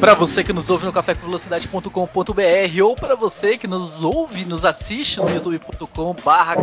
Para você que nos ouve no cafécomvelocidade.com.br ou para você que nos ouve, nos assiste no youtube.com/barra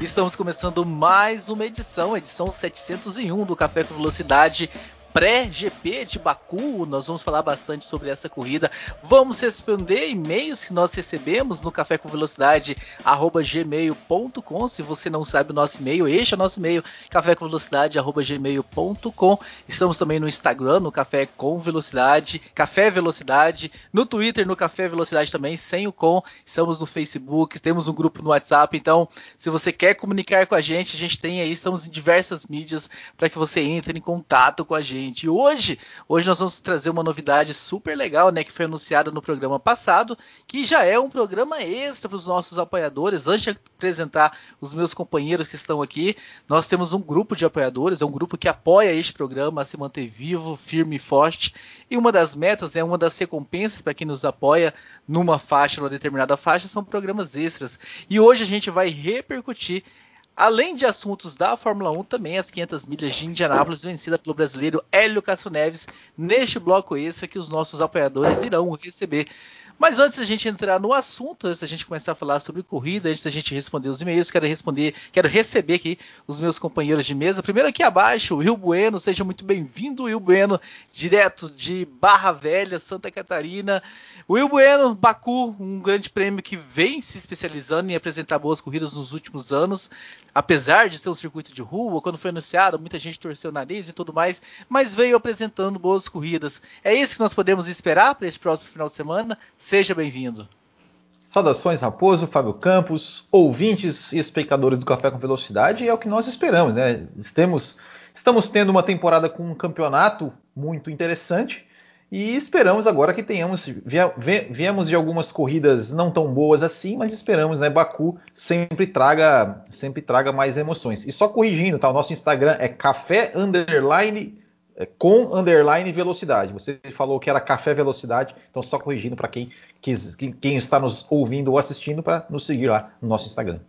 estamos começando mais uma edição, edição 701 do Café com Velocidade pré-GP de Baku. Nós vamos falar bastante sobre essa corrida. Vamos responder e-mails que nós recebemos no café com velocidade gmail.com. Se você não sabe o nosso e-mail, este é o nosso e-mail café com velocidade gmail.com. Estamos também no Instagram, no Café com Velocidade, Café Velocidade, no Twitter, no Café Velocidade também, sem o com. Estamos no Facebook, temos um grupo no WhatsApp. Então, se você quer comunicar com a gente, a gente tem aí, estamos em diversas mídias para que você entre em contato com a gente gente. E hoje, hoje nós vamos trazer uma novidade super legal, né, que foi anunciada no programa passado, que já é um programa extra para os nossos apoiadores. Antes de apresentar os meus companheiros que estão aqui, nós temos um grupo de apoiadores, é um grupo que apoia este programa a se manter vivo, firme e forte. E uma das metas, é uma das recompensas para quem nos apoia numa faixa, numa determinada faixa, são programas extras. E hoje a gente vai repercutir Além de assuntos da Fórmula 1, também as 500 milhas de Indianápolis, vencida pelo brasileiro Hélio Castro Neves, neste bloco esse que os nossos apoiadores irão receber. Mas antes da gente entrar no assunto, antes da gente começar a falar sobre corrida, antes da gente responder os e-mails, quero responder, quero receber aqui os meus companheiros de mesa. Primeiro aqui abaixo, Will Bueno, seja muito bem-vindo, Will Bueno, direto de Barra Velha, Santa Catarina. Will Bueno, Baku, um grande prêmio que vem se especializando em apresentar boas corridas nos últimos anos, apesar de ser um circuito de rua, quando foi anunciado, muita gente torceu o nariz e tudo mais, mas veio apresentando boas corridas. É isso que nós podemos esperar para esse próximo final de semana? Seja bem-vindo. Saudações, Raposo, Fábio Campos, ouvintes e espectadores do Café com Velocidade, é o que nós esperamos, né? Estamos, estamos tendo uma temporada com um campeonato muito interessante e esperamos agora que tenhamos, viemos de algumas corridas não tão boas assim, mas esperamos, né? Baku sempre traga, sempre traga mais emoções. E só corrigindo, tá? O nosso Instagram é café underline com underline velocidade. Você falou que era café velocidade, então só corrigindo para quem, quem está nos ouvindo ou assistindo para nos seguir lá no nosso Instagram.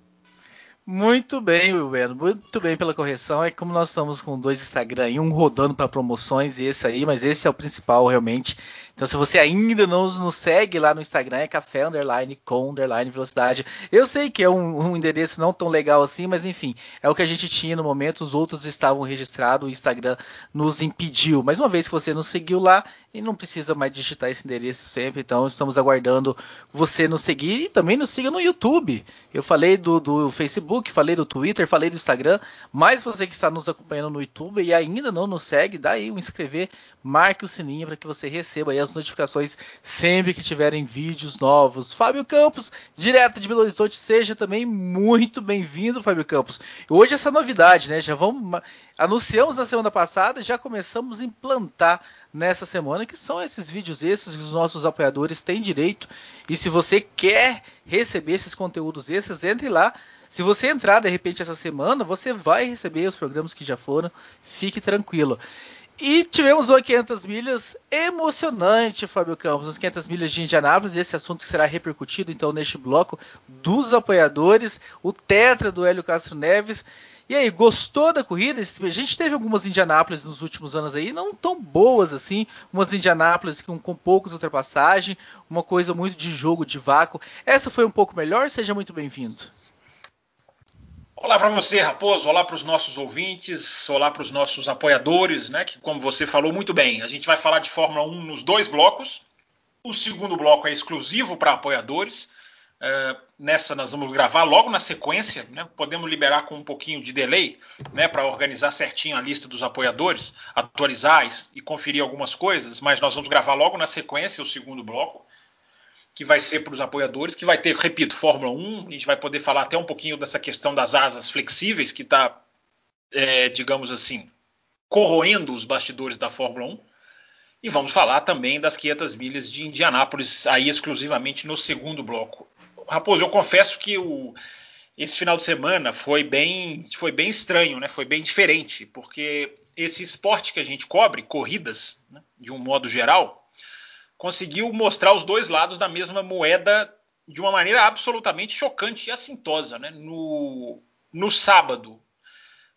Muito bem, Wilber, muito bem pela correção. É como nós estamos com dois Instagram um rodando para promoções e esse aí, mas esse é o principal realmente. Então, se você ainda não nos segue lá no Instagram, é café underline com underline velocidade. Eu sei que é um, um, endereço não tão legal assim, mas enfim, é o que a gente tinha no momento. Os outros estavam registrados, o Instagram nos impediu. Mas uma vez que você nos seguiu lá, e não precisa mais digitar esse endereço sempre. Então, estamos aguardando você nos seguir e também nos siga no YouTube. Eu falei do, do Facebook, falei do Twitter, falei do Instagram. Mas você que está nos acompanhando no YouTube e ainda não nos segue, dá aí um inscrever, marque o sininho para que você receba aí as notificações sempre que tiverem vídeos novos. Fábio Campos, direto de Belo Horizonte, seja também muito bem-vindo, Fábio Campos. Hoje essa novidade, né? Já vamos anunciamos na semana passada, já começamos a implantar nessa semana, que são esses vídeos esses que os nossos apoiadores têm direito. E se você quer receber esses conteúdos extras, entre lá. Se você entrar de repente essa semana, você vai receber os programas que já foram. Fique tranquilo. E tivemos uma 500 milhas emocionante, Fábio Campos, as 500 milhas de Indianápolis, esse assunto que será repercutido então neste bloco dos apoiadores, o tetra do Hélio Castro Neves. E aí, gostou da corrida? A gente teve algumas Indianápolis nos últimos anos aí, não tão boas assim, umas Indianápolis com, com poucas ultrapassagens, uma coisa muito de jogo de vácuo. Essa foi um pouco melhor? Seja muito bem-vindo. Olá para você, Raposo. Olá para os nossos ouvintes. Olá para os nossos apoiadores, né? Que, como você falou muito bem, a gente vai falar de Fórmula 1 nos dois blocos. O segundo bloco é exclusivo para apoiadores. Uh, nessa nós vamos gravar logo na sequência, né? podemos liberar com um pouquinho de delay, né? para organizar certinho a lista dos apoiadores, atualizar e conferir algumas coisas, mas nós vamos gravar logo na sequência o segundo bloco que vai ser para os apoiadores, que vai ter, repito, Fórmula 1, a gente vai poder falar até um pouquinho dessa questão das asas flexíveis, que está, é, digamos assim, corroendo os bastidores da Fórmula 1. E vamos falar também das 500 milhas de Indianápolis, aí exclusivamente no segundo bloco. Raposo, eu confesso que o, esse final de semana foi bem, foi bem estranho, né? Foi bem diferente, porque esse esporte que a gente cobre, corridas, né, de um modo geral, conseguiu mostrar os dois lados da mesma moeda de uma maneira absolutamente chocante e assintosa. Né? No, no sábado,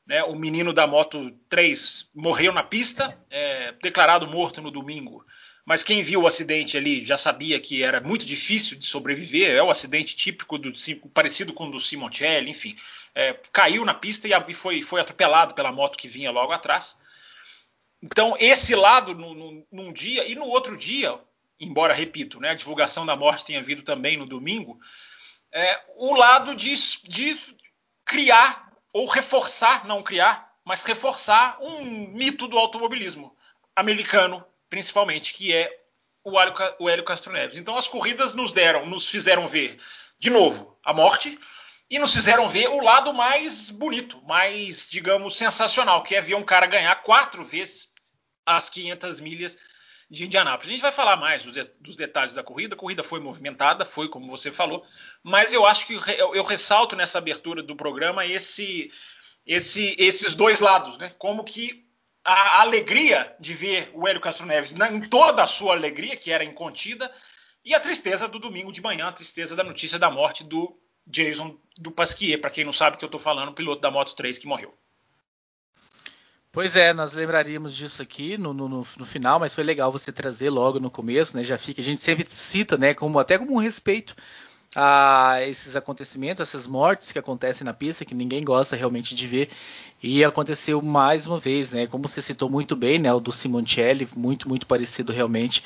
né, o menino da Moto 3 morreu na pista, é, declarado morto no domingo. Mas quem viu o acidente ali já sabia que era muito difícil de sobreviver. É o acidente típico do parecido com o do Simoncelli, enfim. É, caiu na pista e foi, foi atropelado pela moto que vinha logo atrás. Então, esse lado no, num dia, e no outro dia, embora, repito, né, a divulgação da morte tenha vindo também no domingo, é, o lado de, de criar ou reforçar, não criar, mas reforçar um mito do automobilismo americano, principalmente, que é o Hélio, o Hélio Castro Neves. Então as corridas nos deram, nos fizeram ver de novo a morte e nos fizeram ver o lado mais bonito, mais, digamos, sensacional, que é ver um cara ganhar quatro vezes as 500 milhas de Indianápolis. A gente vai falar mais dos, detalhes da corrida. A corrida foi movimentada, foi como você falou, mas eu acho que eu, ressalto nessa abertura do programa esse, esse, esses dois lados, né? Como que a alegria de ver o Hélio Castro Neves em toda a sua alegria, que era incontida, e a tristeza do domingo de manhã, a tristeza da notícia da morte do Jason do Pasquier, para quem não sabe que eu estou falando, o piloto da Moto 3 que morreu. Pois é, nós lembraríamos disso aqui no, no, no, final, mas foi legal você trazer logo no começo, né? Já fica, a gente sempre cita, né, como até como um respeito a esses acontecimentos, essas mortes que acontecem na pista, que ninguém gosta realmente de ver. E aconteceu mais uma vez, né? Como você citou muito bem, né? O do Simoncelli, muito, muito parecido realmente.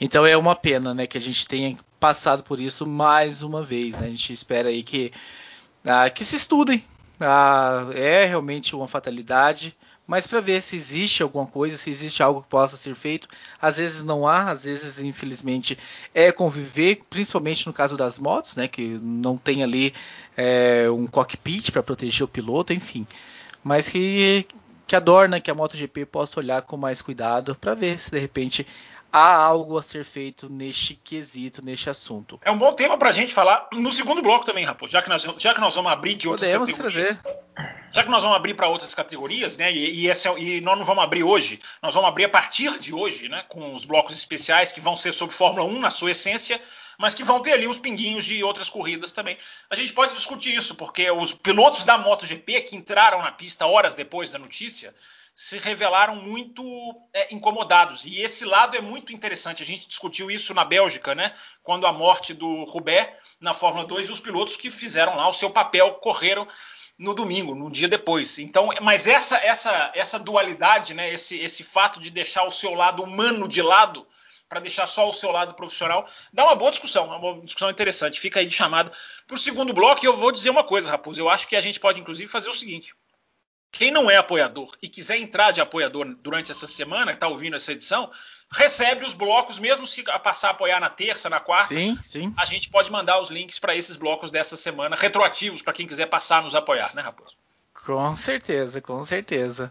Então é uma pena, né? Que a gente tenha passado por isso mais uma vez, né? A gente espera aí que, ah, que se estudem. Ah, é realmente uma fatalidade mas para ver se existe alguma coisa, se existe algo que possa ser feito. Às vezes não há, às vezes, infelizmente, é conviver, principalmente no caso das motos, né, que não tem ali é, um cockpit para proteger o piloto, enfim. Mas que, que adorna que a MotoGP possa olhar com mais cuidado para ver se de repente há algo a ser feito neste quesito, neste assunto. É um bom tema para a gente falar no segundo bloco também, Raposo, já que nós, já que nós vamos abrir de outras Podemos categorias. Trazer já que nós vamos abrir para outras categorias, né? E, e, esse, é e, nós não vamos abrir hoje, nós vamos abrir a partir de hoje, né? Com os blocos especiais que vão ser sobre Fórmula 1 na sua essência, mas que vão ter ali os pinguinhos de outras corridas também. A gente pode discutir isso, porque os pilotos da MotoGP que entraram na pista horas depois da notícia se revelaram muito é, incomodados. E esse lado é muito interessante. A gente discutiu isso na Bélgica, né? Quando a morte do Roubaix na Fórmula 2 e os pilotos que fizeram lá o seu papel correram no domingo, no dia depois. Então, mas essa essa essa dualidade, né, esse esse fato de deixar o seu lado humano de lado para deixar só o seu lado profissional, dá uma boa discussão, uma discussão interessante. Fica aí de chamado para o segundo bloco e eu vou dizer uma coisa, Raposo. Eu acho que a gente pode inclusive fazer o seguinte: quem não é apoiador e quiser entrar de apoiador durante essa semana, que está ouvindo essa edição, recebe os blocos, mesmo se passar a apoiar na terça, na quarta. Sim, sim. A gente pode mandar os links para esses blocos dessa semana, retroativos, para quem quiser passar a nos apoiar, né, Raposo? Com certeza, com certeza.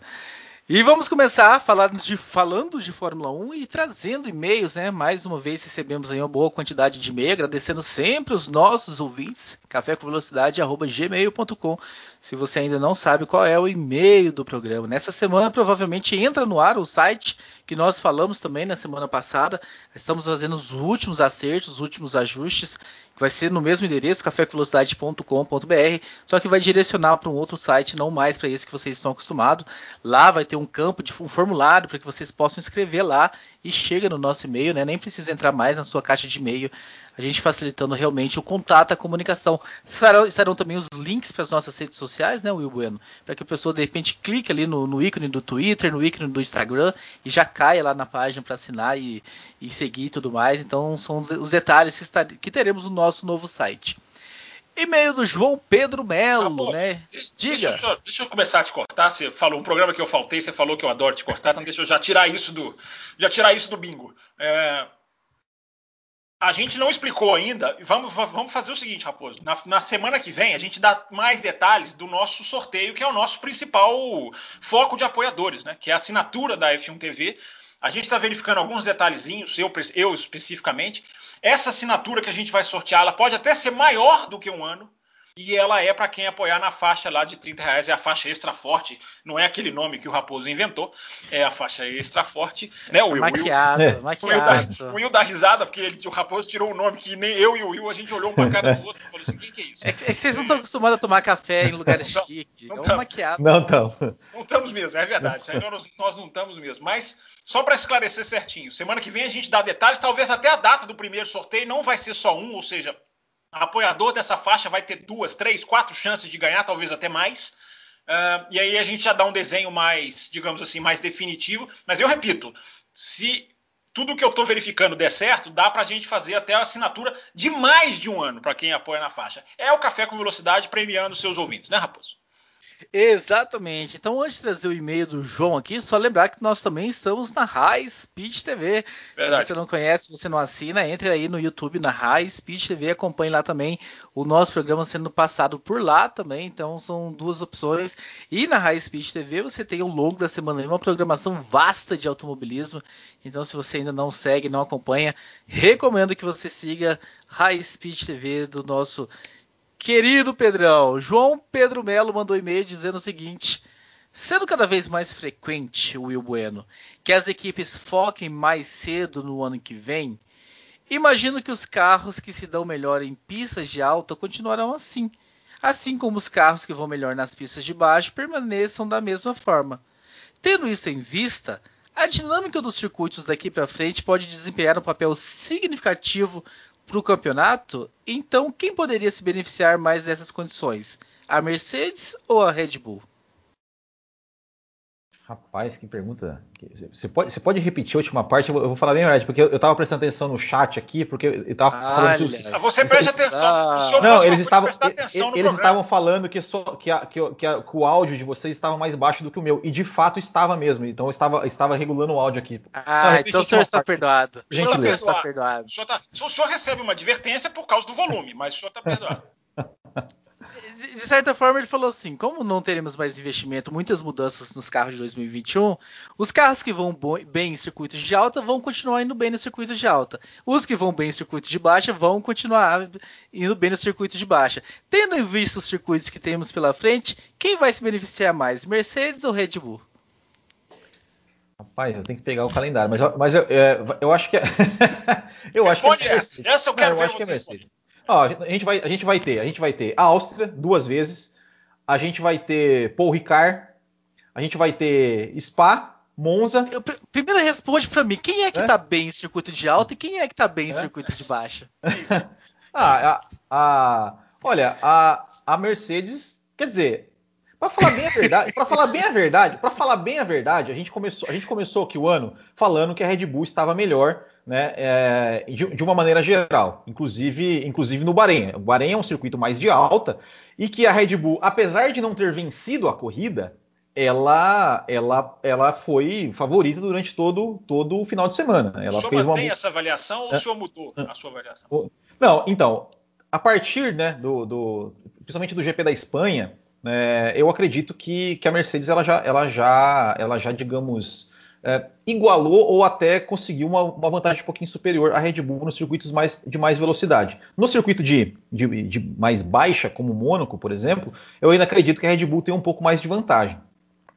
E vamos começar falando de, falando de Fórmula 1 e trazendo e-mails, né? Mais uma vez recebemos aí uma boa quantidade de e-mail, agradecendo sempre os nossos ouvintes, cafécomvelocidade.gmail.com. Se você ainda não sabe qual é o e-mail do programa, nessa semana provavelmente entra no ar o site que nós falamos também na semana passada. Estamos fazendo os últimos acertos, os últimos ajustes, que vai ser no mesmo endereço, cafévelocidade.com.br, só que vai direcionar para um outro site, não mais para esse que vocês estão acostumados. Lá vai ter um campo de um formulário para que vocês possam escrever lá e chega no nosso e-mail, né? Nem precisa entrar mais na sua caixa de e-mail a gente facilitando realmente o contato, a comunicação. Estarão, estarão também os links para as nossas redes sociais, né, Will Bueno? Para que a pessoa de repente clique ali no, no, ícone do Twitter, no ícone do Instagram e já caia lá na página para assinar e, e, seguir e tudo mais. Então são os detalhes que, está, que teremos no nosso novo site. E-mail do João Pedro Melo, ah, né? Deixa, Diga. Deixa eu, deixa eu, começar a te cortar. Você falou um programa que eu faltei, você falou que eu adoro te cortar, então deixa eu já tirar isso do, já tirar isso do bingo. É, a gente não explicou ainda. Vamos, vamos fazer o seguinte, Raposo. Na, na, semana que vem, a gente dá mais detalhes do nosso sorteio, que é o nosso principal foco de apoiadores, né? Que é a assinatura da F1 TV. A gente está verificando alguns detalhezinhos, eu, eu especificamente. Essa assinatura que a gente vai sortear, ela pode até ser maior do que um ano. E ela é para quem apoiar na faixa lá de 30 reais, é a faixa extra forte, não é aquele nome que o Raposo inventou, é a faixa extra forte, né? O Will, maquiado, Will, maquiado. O Will dá risada, porque ele, o Raposo tirou o um nome que nem eu e o Will, a gente olhou um pra cara do outro e falou assim, quem que é isso? É que, é que vocês não estão acostumados a tomar café em lugares chiques, não, não é maquiado. Não estão. Não estamos mesmo, é verdade, nós, nós não estamos mesmo, mas só para esclarecer certinho, semana que vem a gente dá detalhes, talvez até a data do primeiro sorteio não vai ser só um, ou seja, apoiador dessa faixa vai ter duas, três, quatro chances de ganhar, talvez até mais. Uh, e aí a gente já dá um desenho mais, digamos assim, mais definitivo. Mas eu repito, se tudo que eu estou verificando der certo, dá para a gente fazer até a assinatura de mais de um ano para quem apoia na faixa. É o Café com Velocidade premiando seus ouvintes, né, Raposo? Exatamente. Então, antes de trazer o e-mail do João aqui, só lembrar que nós também estamos na High Speed TV. Verdade. Se você não conhece, você não assina, entre aí no YouTube na High Speed TV, acompanhe lá também o nosso programa sendo passado por lá também. Então, são duas opções. E na High Speed TV você tem ao longo da semana uma programação vasta de automobilismo. Então, se você ainda não segue, não acompanha, recomendo que você siga High Speed TV do nosso Querido Pedrão, João Pedro Melo mandou e-mail dizendo o seguinte: sendo cada vez mais frequente, Will Bueno, que as equipes foquem mais cedo no ano que vem, imagino que os carros que se dão melhor em pistas de alta continuarão assim, assim como os carros que vão melhor nas pistas de baixo permaneçam da mesma forma. Tendo isso em vista, a dinâmica dos circuitos daqui para frente pode desempenhar um papel significativo para o campeonato, então quem poderia se beneficiar mais dessas condições? A Mercedes ou a Red Bull? Rapaz, que pergunta. Você pode, você pode repetir a última parte? Eu vou, falar bem a verdade, porque eu, estava prestando atenção no chat aqui, porque eu estava falando que os, Você preste atenção. Não, eles estavam, eles estavam falando que, só, que, a, que, que, a, que, o áudio de vocês estava mais baixo do que o meu. E de fato estava mesmo. Então eu estava, estava regulando o áudio aqui. Ah, então o senhor está perdoado. O senhor está perdoado. O senhor, tá, o senhor recebe uma advertência por causa do volume, mas o senhor está perdoado. de certa forma, ele falou assim: como não teremos mais investimento, muitas mudanças nos carros de 2021, os carros que vão bem em circuitos de alta vão continuar indo bem nos circuitos de alta. Os que vão bem em circuitos de baixa vão continuar indo bem nos circuitos de baixa. Tendo em vista os circuitos que temos pela frente, quem vai se beneficiar mais, Mercedes ou Red Bull? Rapaz, eu tenho que pegar o calendário, mas, mas eu, eu, é, eu acho que é. eu Responde acho que é essa. Essa eu quero não, ver eu acho que é Mercedes. Ó, a, gente vai, a gente vai ter, a gente vai ter a Áustria duas vezes, a gente vai ter Paul Ricard, a gente vai ter Spa, Monza. Eu, primeiro responde para mim, quem é que é? tá bem em circuito de alta e quem é que tá bem em é? circuito de baixa? ah, a, a, olha, a, a Mercedes, quer dizer, para falar bem a verdade, para falar bem a verdade, para falar bem a verdade, a gente começou, a gente começou aqui o ano falando que a Red Bull estava melhor né, é, de, de, uma maneira geral, inclusive, inclusive no Bahrein. O Bahrein é um circuito mais de alta e que a Red Bull, apesar de não ter vencido a corrida, ela, ela, ela foi favorita durante todo, todo o final de semana. Ela o senhor fez mantém uma... essa avaliação ou o senhor mudou a sua avaliação? Não, então, a partir né, do, do principalmente do GP da Espanha, é, eu acredito que, que a Mercedes ela já, ela já, ela já digamos, é, igualou ou até conseguiu uma, uma, vantagem um pouquinho superior à Red Bull nos circuitos mais, de mais velocidade. No circuito de, de, de mais baixa, como Mônaco, por exemplo, eu ainda acredito que a Red Bull tem um pouco mais de vantagem.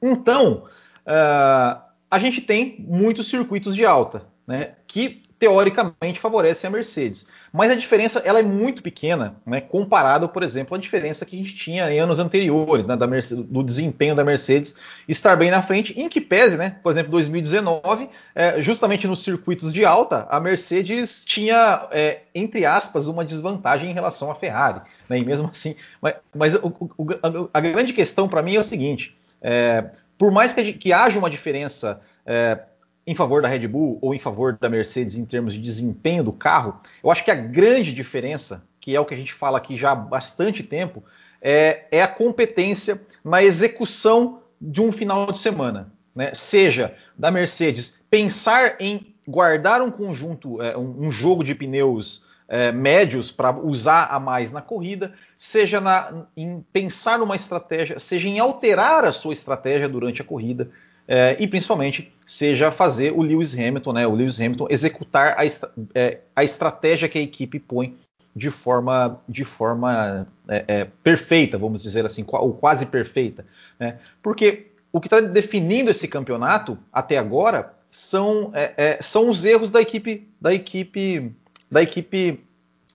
Então, uh, a gente tem muitos circuitos de alta, né, que teoricamente favorece a Mercedes. Mas a diferença ela é muito pequena, né, comparado, por exemplo, à diferença que a gente tinha em anos anteriores, né, da Mercedes, do desempenho da Mercedes estar bem na frente, em que pese, né, por exemplo, 2019, é, justamente nos circuitos de alta, a Mercedes tinha, é, entre aspas, uma desvantagem em relação à Ferrari. Né, e mesmo assim, mas, mas o, o, a, a, grande questão para mim é o seguinte: é, por mais que, que haja uma diferença é, em favor da Red Bull ou em favor da Mercedes em termos de desempenho do carro, eu acho que a grande diferença, que é o que a gente fala aqui já há bastante tempo, é, é a competência na execução de um final de semana. Né? Seja da Mercedes pensar em guardar um conjunto, é, um, um, jogo de pneus é, médios para usar a mais na corrida, seja na, em pensar numa estratégia, seja em alterar a sua estratégia durante a corrida é, e principalmente seja fazer o Lewis Hamilton, né, o Lewis Hamilton executar a, é, a estratégia que a equipe põe de forma, de forma é, é, perfeita, vamos dizer assim, ou quase perfeita. Né? Porque o que está definindo esse campeonato até agora são, é, é, são os erros da equipe da equipe da equipe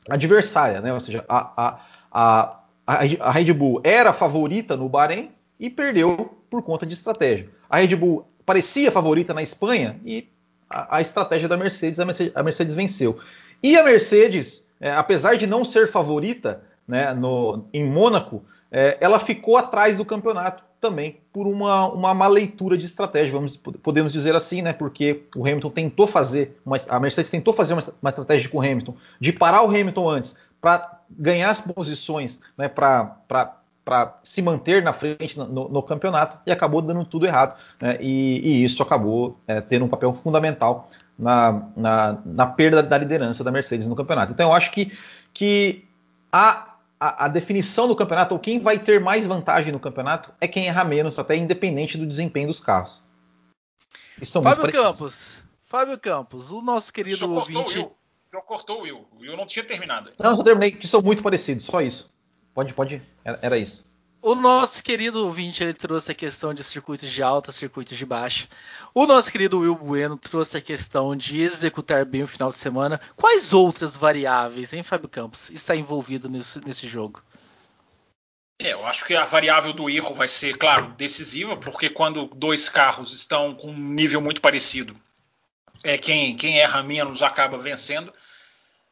adversária, né? Ou seja, a, a, a, a Red Bull era favorita no Bahrein e perdeu por conta de estratégia. A Red Bull parecia favorita na Espanha e a, a estratégia da Mercedes a, Mercedes, a Mercedes venceu. E a Mercedes, é, apesar de não ser favorita né, no, em Mônaco, é, ela ficou atrás do campeonato também por uma, uma má leitura de estratégia, vamos podemos dizer assim, né? Porque o Hamilton tentou fazer, uma, a Mercedes tentou fazer uma, uma estratégia com o Hamilton de parar o Hamilton antes para ganhar as posições, né? Para para se manter na frente no, no, campeonato e acabou dando tudo errado. Né? E, e, isso acabou é, tendo um papel fundamental na, na, na, perda da liderança da Mercedes no campeonato. Então eu acho que, que a, a, a, definição do campeonato, ou quem vai ter mais vantagem no campeonato, é quem erra menos, até independente do desempenho dos carros. Fábio Campos, Fábio Campos, o nosso querido o ouvinte. O Will. cortou o Will. O Will não tinha terminado. Não, só terminei, que são muito parecidos, só isso. Pode, pode. Era, era isso. O nosso querido ouvinte ele trouxe a questão de circuitos de alta, circuitos de baixa. O nosso querido Will Bueno trouxe a questão de executar bem o final de semana. Quais outras variáveis, hein, Fábio Campos, está envolvido nesse, nesse jogo? É, eu acho que a variável do erro vai ser, claro, decisiva, porque quando dois carros estão com um nível muito parecido, é quem, quem erra menos acaba vencendo.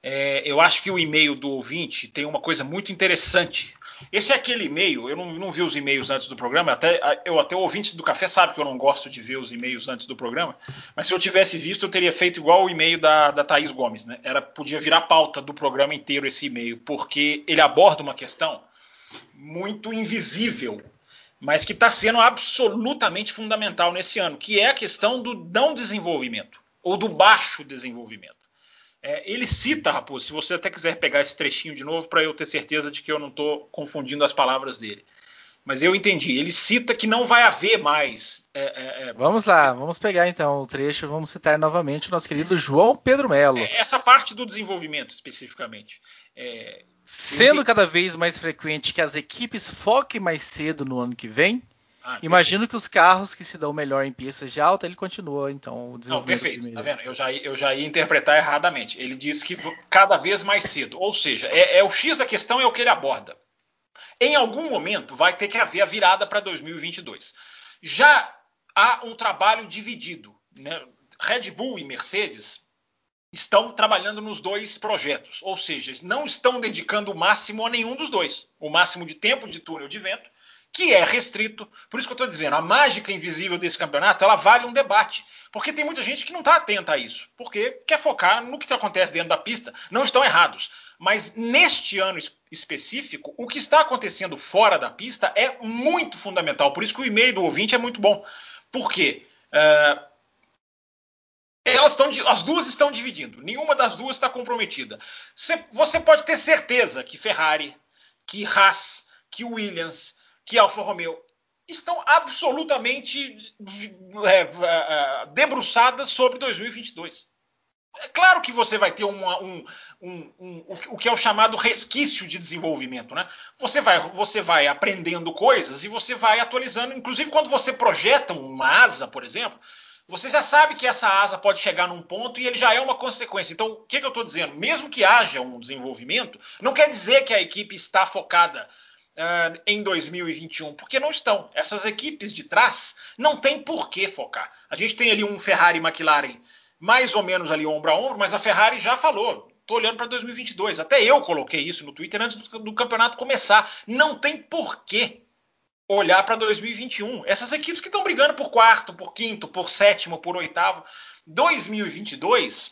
É, eu acho que o e-mail do ouvinte tem uma coisa muito interessante. Esse é aquele e-mail, eu não, não vi os e-mails antes do programa, até, eu até o ouvinte do café sabe que eu não gosto de ver os e-mails antes do programa, mas se eu tivesse visto, eu teria feito igual o e-mail da, da Thaís Gomes, né? Era, podia virar pauta do programa inteiro esse e-mail, porque ele aborda uma questão muito invisível, mas que está sendo absolutamente fundamental nesse ano, que é a questão do não desenvolvimento, ou do baixo desenvolvimento. É, ele cita, Raposo, se você até quiser pegar esse trechinho de novo para eu ter certeza de que eu não estou confundindo as palavras dele. Mas eu entendi. Ele cita que não vai haver mais. É, é, é vamos lá, vamos pegar então o trecho, vamos citar novamente o nosso querido João Pedro Melo. É, essa parte do desenvolvimento, especificamente. É, Sendo cada vez mais frequente que as equipes foquem mais cedo no ano que vem, ah, Imagino que os carros que se dão melhor em pistas de alta, ele continua, então, o Não, perfeito. Tá vendo? Eu já, eu já ia interpretar erradamente. Ele diz que cada vez mais cedo. Ou seja, é, é o X da questão é o que ele aborda. Em algum momento vai ter que haver a virada para 2022. Já há um trabalho dividido. Né? Red Bull e Mercedes estão trabalhando nos dois projetos, ou seja, não estão dedicando o máximo a nenhum dos dois. O máximo de tempo de túnel de vento que é restrito. Por isso que eu estou dizendo, a mágica invisível desse campeonato, ela vale um debate. Porque tem muita gente que não está atenta a isso. Porque quer focar no que acontece dentro da pista. Não estão errados. Mas neste ano específico, o que está acontecendo fora da pista é muito fundamental. Por isso que o e-mail do ouvinte é muito bom. Por quê? Uh, elas estão, as duas estão dividindo. Nenhuma das duas está comprometida. Você pode ter certeza que Ferrari, que Haas, que Williams, que Alfa Romeo estão absolutamente é, é, debruçadas sobre 2022. É claro que você vai ter uma, um, um, um, o que é o chamado resquício de desenvolvimento. Né? Você, vai, você vai aprendendo coisas e você vai atualizando. Inclusive, quando você projeta uma asa, por exemplo, você já sabe que essa asa pode chegar num ponto e ele já é uma consequência. Então, o que, que eu estou dizendo? Mesmo que haja um desenvolvimento, não quer dizer que a equipe está focada uh, em 2021, porque não estão. Essas equipes de trás não tem por que focar. A gente tem ali um Ferrari e McLaren mais ou menos ali ombro a ombro, mas a Ferrari já falou. Estou olhando para 2022. Até eu coloquei isso no Twitter antes do, do campeonato começar. Não tem porquê olhar para 2021. Essas equipes que estão brigando por quarto, por quinto, por sétimo, por oitavo. 2022,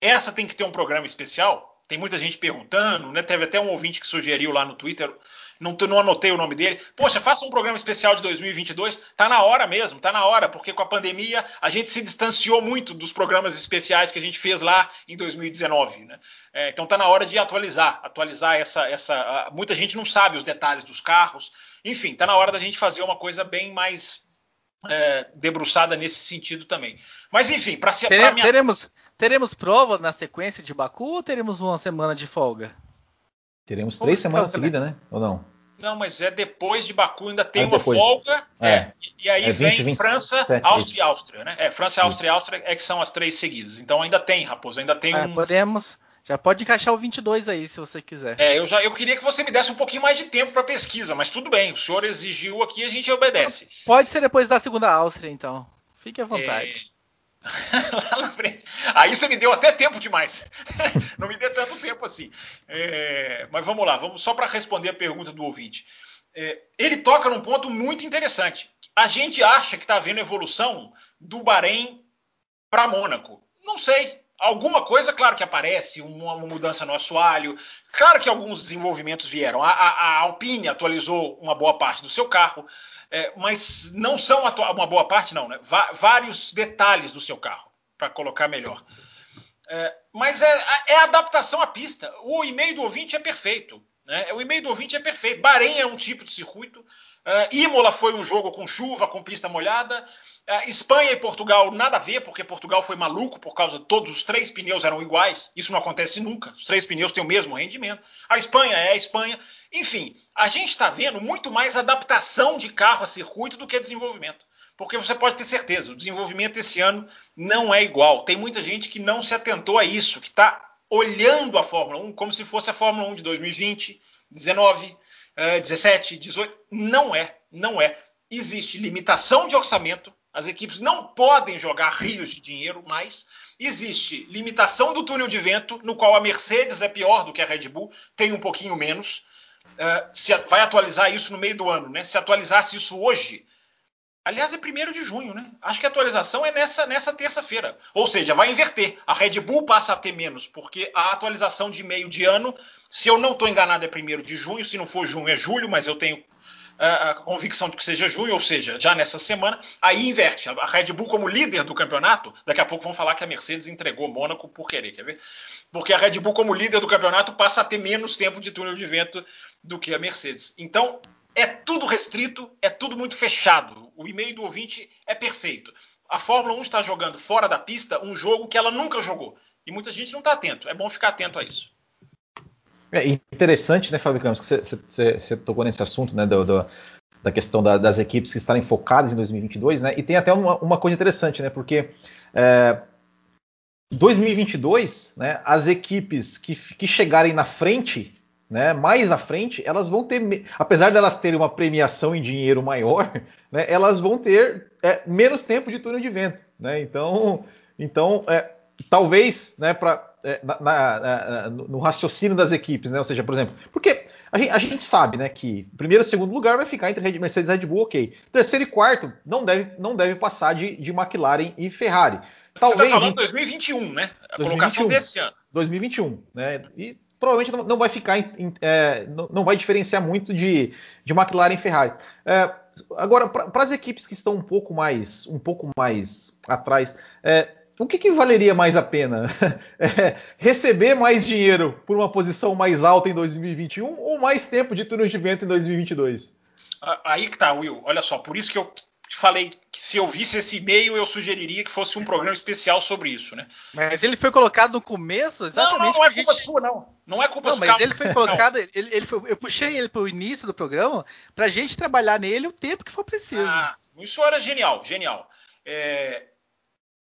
essa tem que ter um programa especial. Tem muita gente perguntando, né? Teve até um ouvinte que sugeriu lá no Twitter não, não anotei o nome dele. Poxa, faça um programa especial de 2022. Tá na hora mesmo, tá na hora, porque com a pandemia a gente se distanciou muito dos programas especiais que a gente fez lá em 2019. Né? É, então tá na hora de atualizar, atualizar essa, essa. Muita gente não sabe os detalhes dos carros. Enfim, tá na hora da gente fazer uma coisa bem mais é, debruçada nesse sentido também. Mas enfim, para ser. Tere, minha... teremos, teremos prova na sequência de Baku ou teremos uma semana de folga? Teremos três semanas seguidas, né? Ou não? Não, mas é depois de Baku, ainda tem é uma depois. folga. É. é. E, aí é 20, vem 20, França, 27, Áustria e Áustria, né? É, França, Áustria e Áustria é que são as três seguidas. Então ainda tem, Raposo, ainda tem é, um. Podemos. Já pode encaixar o 22 aí, se você quiser. É, eu já eu queria que você me desse um pouquinho mais de tempo para pesquisa, mas tudo bem. O senhor exigiu aqui, a gente obedece. Pode ser depois da segunda Áustria, então. Fique à vontade. Lá na frente. Aí você me deu até tempo demais. Não me deu tanto tempo assim. É, mas vamos lá, vamos só para responder a pergunta do ouvinte. É, ele toca num ponto muito interessante. A gente acha que está havendo evolução do Bahrein para Mônaco. Não sei. Alguma coisa, claro que aparece, uma, uma, mudança no assoalho. Claro que alguns desenvolvimentos vieram. A, a, a Alpine atualizou uma boa parte do seu carro é, mas não são uma boa parte, não, né? vários detalhes do seu carro, para colocar melhor. É, mas é, é adaptação à pista. O e-mail do ouvinte é perfeito. Né? O e-mail do ouvinte é perfeito. Bahrein é um tipo de circuito. É, Imola foi um jogo com chuva, com pista molhada. É, Espanha e Portugal nada a ver, porque Portugal foi maluco por causa de todos os três pneus eram iguais. Isso não acontece nunca. Os três pneus têm o mesmo rendimento. A Espanha é a Espanha. Enfim, a gente está vendo muito mais adaptação de carro a circuito do que desenvolvimento. Porque você pode ter certeza, o desenvolvimento esse ano não é igual. Tem muita gente que não se atentou a isso, que está olhando a Fórmula 1 como se fosse a Fórmula 1 de 2020, 19, 17, 18. Não é, não é. Existe limitação de orçamento as equipes não podem jogar rios de dinheiro mais. Existe limitação do túnel de vento, no qual a Mercedes é pior do que a Red Bull, tem um pouquinho menos. Uh, se vai atualizar isso no meio do ano, né? Se atualizasse isso hoje, aliás, é primeiro de junho, né? Acho que a atualização é nessa, nessa terça-feira. Ou seja, vai inverter. A Red Bull passa a ter menos, porque a atualização de meio de ano, se eu não estou enganado, é primeiro de junho. Se não for junho, é julho, mas eu tenho a convicção de que seja junho, ou seja, já nessa semana, aí inverte. A Red Bull, como líder do campeonato, daqui a pouco vão falar que a Mercedes entregou Mônaco por querer, quer ver? Porque a Red Bull, como líder do campeonato, passa a ter menos tempo de túnel de vento do que a Mercedes. Então, é tudo restrito, é tudo muito fechado. O e-mail do ouvinte é perfeito. A Fórmula 1 está jogando fora da pista um jogo que ela nunca jogou. E muita gente não está atento. É bom ficar atento a isso. É interessante, né, Fábio Campos, que você, tocou nesse assunto, né, do, do, da questão da, das equipes que estarem focadas em 2022, né, e tem até uma, uma coisa interessante, né, porque é, 2022, né, as equipes que, que chegarem na frente, né, mais à frente, elas vão ter, apesar de elas terem uma premiação em dinheiro maior, né, elas vão ter é, menos tempo de túnel de vento, né, então, então é, talvez, né, para é, na, na, no raciocínio das equipes, né? Ou seja, por exemplo, porque a gente, a gente sabe, né, que primeiro e segundo lugar vai ficar entre Mercedes e Red Bull, ok. Terceiro e quarto não deve, não deve passar de, de McLaren e Ferrari. Talvez, Você está falando em 2021, né? A 2021, colocação desse ano. 2021, né? E provavelmente não, não vai ficar, em, é, não, não, vai diferenciar muito de, de McLaren e Ferrari. É, agora, para as equipes que estão um pouco mais, um pouco mais atrás, é, o que, que, valeria mais a pena? É, receber mais dinheiro por uma posição mais alta em 2021 ou mais tempo de túnel de vento em 2022? Aí que tá, Will. Olha só, por isso que eu falei que se eu visse esse e-mail, eu sugeriria que fosse um programa especial sobre isso, né? Mas ele foi colocado no começo, exatamente. Não, não, não é culpa gente... sua, não. Não é culpa não, mas ele foi colocado, ele, ele foi, eu puxei ele para o início do programa para a gente trabalhar nele o tempo que for preciso. Ah, isso era genial, genial. É,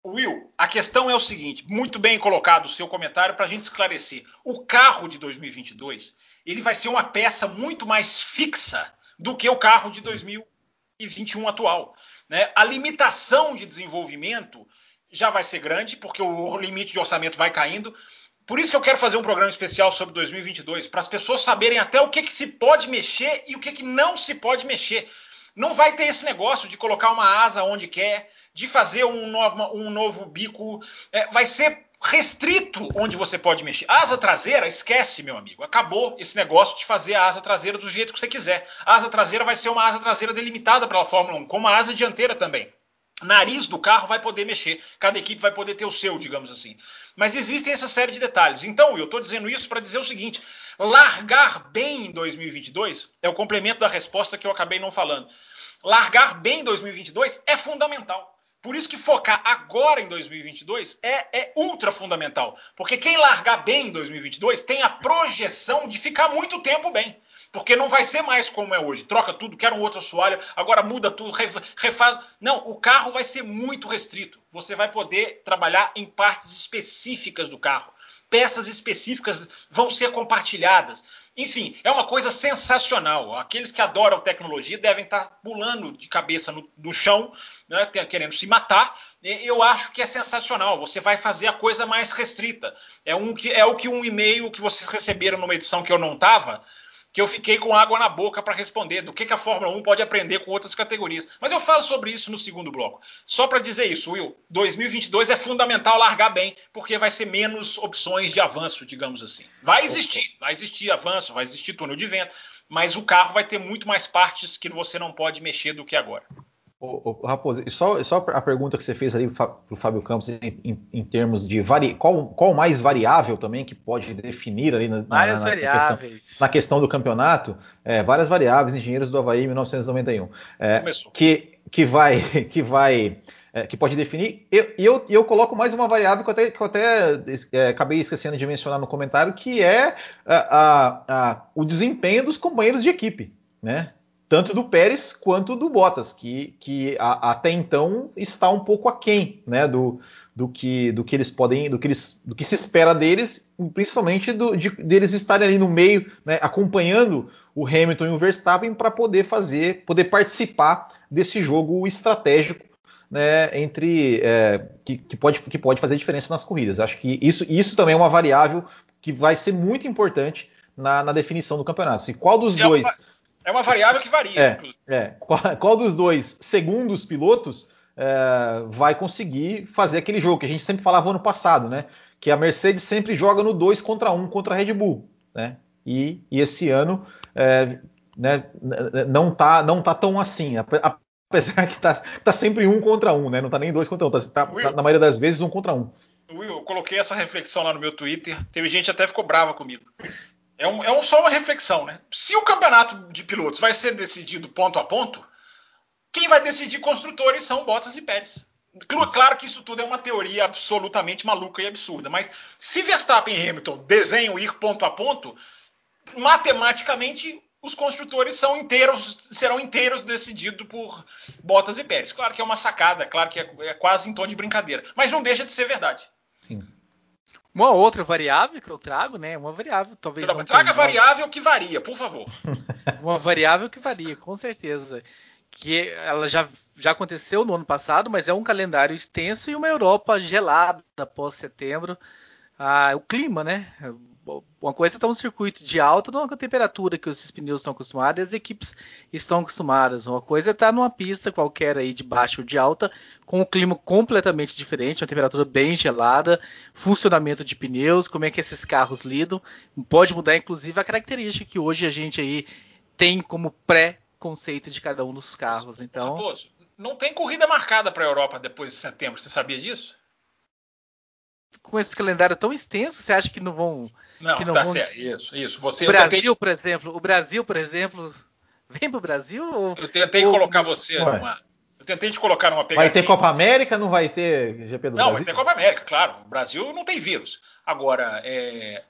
Will, a questão é o seguinte, muito bem colocado o seu comentário para a gente esclarecer. O carro de 2022 ele vai ser uma peça muito mais fixa do que o carro de 2021 atual. Né? A limitação de desenvolvimento já vai ser grande, porque o limite de orçamento vai caindo. Por isso que eu quero fazer um programa especial sobre 2022, para as pessoas saberem até o que, que se pode mexer e o que, que não se pode mexer. Não vai ter esse negócio de colocar uma asa onde quer, de fazer um novo, um novo bico. É, vai ser restrito onde você pode mexer. asa traseira, esquece, meu amigo. Acabou esse negócio de fazer a asa traseira do jeito que você quiser. A asa traseira vai ser uma asa traseira delimitada pela Fórmula 1, como a asa dianteira também. Nariz do carro vai poder mexer, cada equipe vai poder ter o seu, digamos assim. Mas existem essa série de detalhes. Então, eu estou dizendo isso para dizer o seguinte: largar bem em 2022 é o complemento da resposta que eu acabei não falando. Largar bem em 2022 é fundamental Por isso que focar agora em 2022 é, é ultra fundamental. Porque quem largar bem em 2022 tem a projeção de ficar muito tempo bem. Porque não vai ser mais como é hoje. Troca tudo, quer um outro assoalho, agora muda tudo, refaz. Não, o carro vai ser muito restrito. Você vai poder trabalhar em partes específicas do carro. Peças específicas vão ser compartilhadas. Enfim, é uma coisa sensacional. Aqueles que adoram tecnologia devem estar pulando de cabeça no, no chão, né, querendo se matar. Eu acho que é sensacional. Você vai fazer a coisa mais restrita. É, um é o que um e-mail que vocês receberam numa edição que eu não estava que eu fiquei com água na boca para responder do que, que a Fórmula 1 pode aprender com outras categorias. Mas eu falo sobre isso no segundo bloco. Só para dizer isso, Will, 2022 é fundamental largar bem, porque vai ser menos opções de avanço, digamos assim. Vai existir, vai existir avanço, vai existir túnel de vento, mas o carro vai ter muito mais partes que você não pode mexer do que agora. Raposo, e só, só a pergunta que você fez ali para o Fábio Campos em, em, em termos de vari, qual, qual mais variável também que pode definir ali na, várias na, na, variáveis. Questão, na questão do campeonato, é, várias variáveis, engenheiros do Havaí 1991, é, que, que vai que vai é, que pode definir. E eu, eu, eu, coloco mais uma variável que eu até, que eu até é, acabei esquecendo de mencionar no comentário, que é a, a, a, o desempenho dos companheiros de equipe, né? Tanto do Pérez quanto do Bottas, que, que a, até então está um pouco aquém né, do, do, que, do que eles podem, do que, eles, do que se espera deles, principalmente do, de, deles estarem ali no meio, né, acompanhando o Hamilton e o Verstappen para poder fazer, poder participar desse jogo estratégico né, entre é, que, que, pode, que pode fazer diferença nas corridas. Acho que isso, isso também é uma variável que vai ser muito importante na, na definição do campeonato. E qual dos dois é uma variável que varia. É, é. Qual, qual, dos dois segundos pilotos é, vai conseguir fazer aquele jogo que a gente sempre falava ano passado, né? Que a Mercedes sempre joga no 2 contra 1 um contra a Red Bull, né? E, e esse ano é, né, não, tá, não tá tão assim. Apesar que tá, tá sempre um contra um, né? Não tá nem dois contra um, tá, tá, tá na maioria das vezes um contra um. Will, eu coloquei essa reflexão lá no meu Twitter. Teve gente até ficou brava comigo. É, um, é um, só uma reflexão, né? Se o campeonato de pilotos vai ser decidido ponto a ponto, quem vai decidir construtores são Bottas e Pérez. Claro que isso tudo é uma teoria absolutamente maluca e absurda, mas se Verstappen e Hamilton desenham ir ponto a ponto, matematicamente os construtores são inteiros, serão inteiros decididos por Bottas e Pérez. Claro que é uma sacada, claro que é, é quase em tom de brincadeira, mas não deixa de ser verdade. Uma outra variável que eu trago, né? Uma variável, talvez. Traga, traga variável que varia, por favor. uma variável que varia, com certeza. Que ela já, já aconteceu no ano passado, mas é um calendário extenso e uma Europa gelada após setembro. Ah, o clima, né? Uma coisa está um circuito de alta, não a temperatura que esses pneus estão acostumados e as equipes estão acostumadas. Uma coisa é estar tá numa pista qualquer aí de baixo ou de alta, com um clima completamente diferente, uma temperatura bem gelada, funcionamento de pneus, como é que esses carros lidam. Pode mudar, inclusive, a característica que hoje a gente aí tem como pré-conceito de cada um dos carros. Então, não tem corrida marcada para a Europa depois de setembro. Você sabia disso? Com esse calendário tão extenso, você acha que não vão. Não, que não tá vão... certo. Isso, isso. Você, o Brasil, tentei... por exemplo, o Brasil, por exemplo, vem pro Brasil? Ou... Eu tentei ou... colocar você Ué. numa. Eu tentei te colocar numa pegadinha. Vai ter Copa América, não vai ter GP do não, Brasil? Não, vai ter Copa América, claro. O Brasil não tem vírus. Agora, é...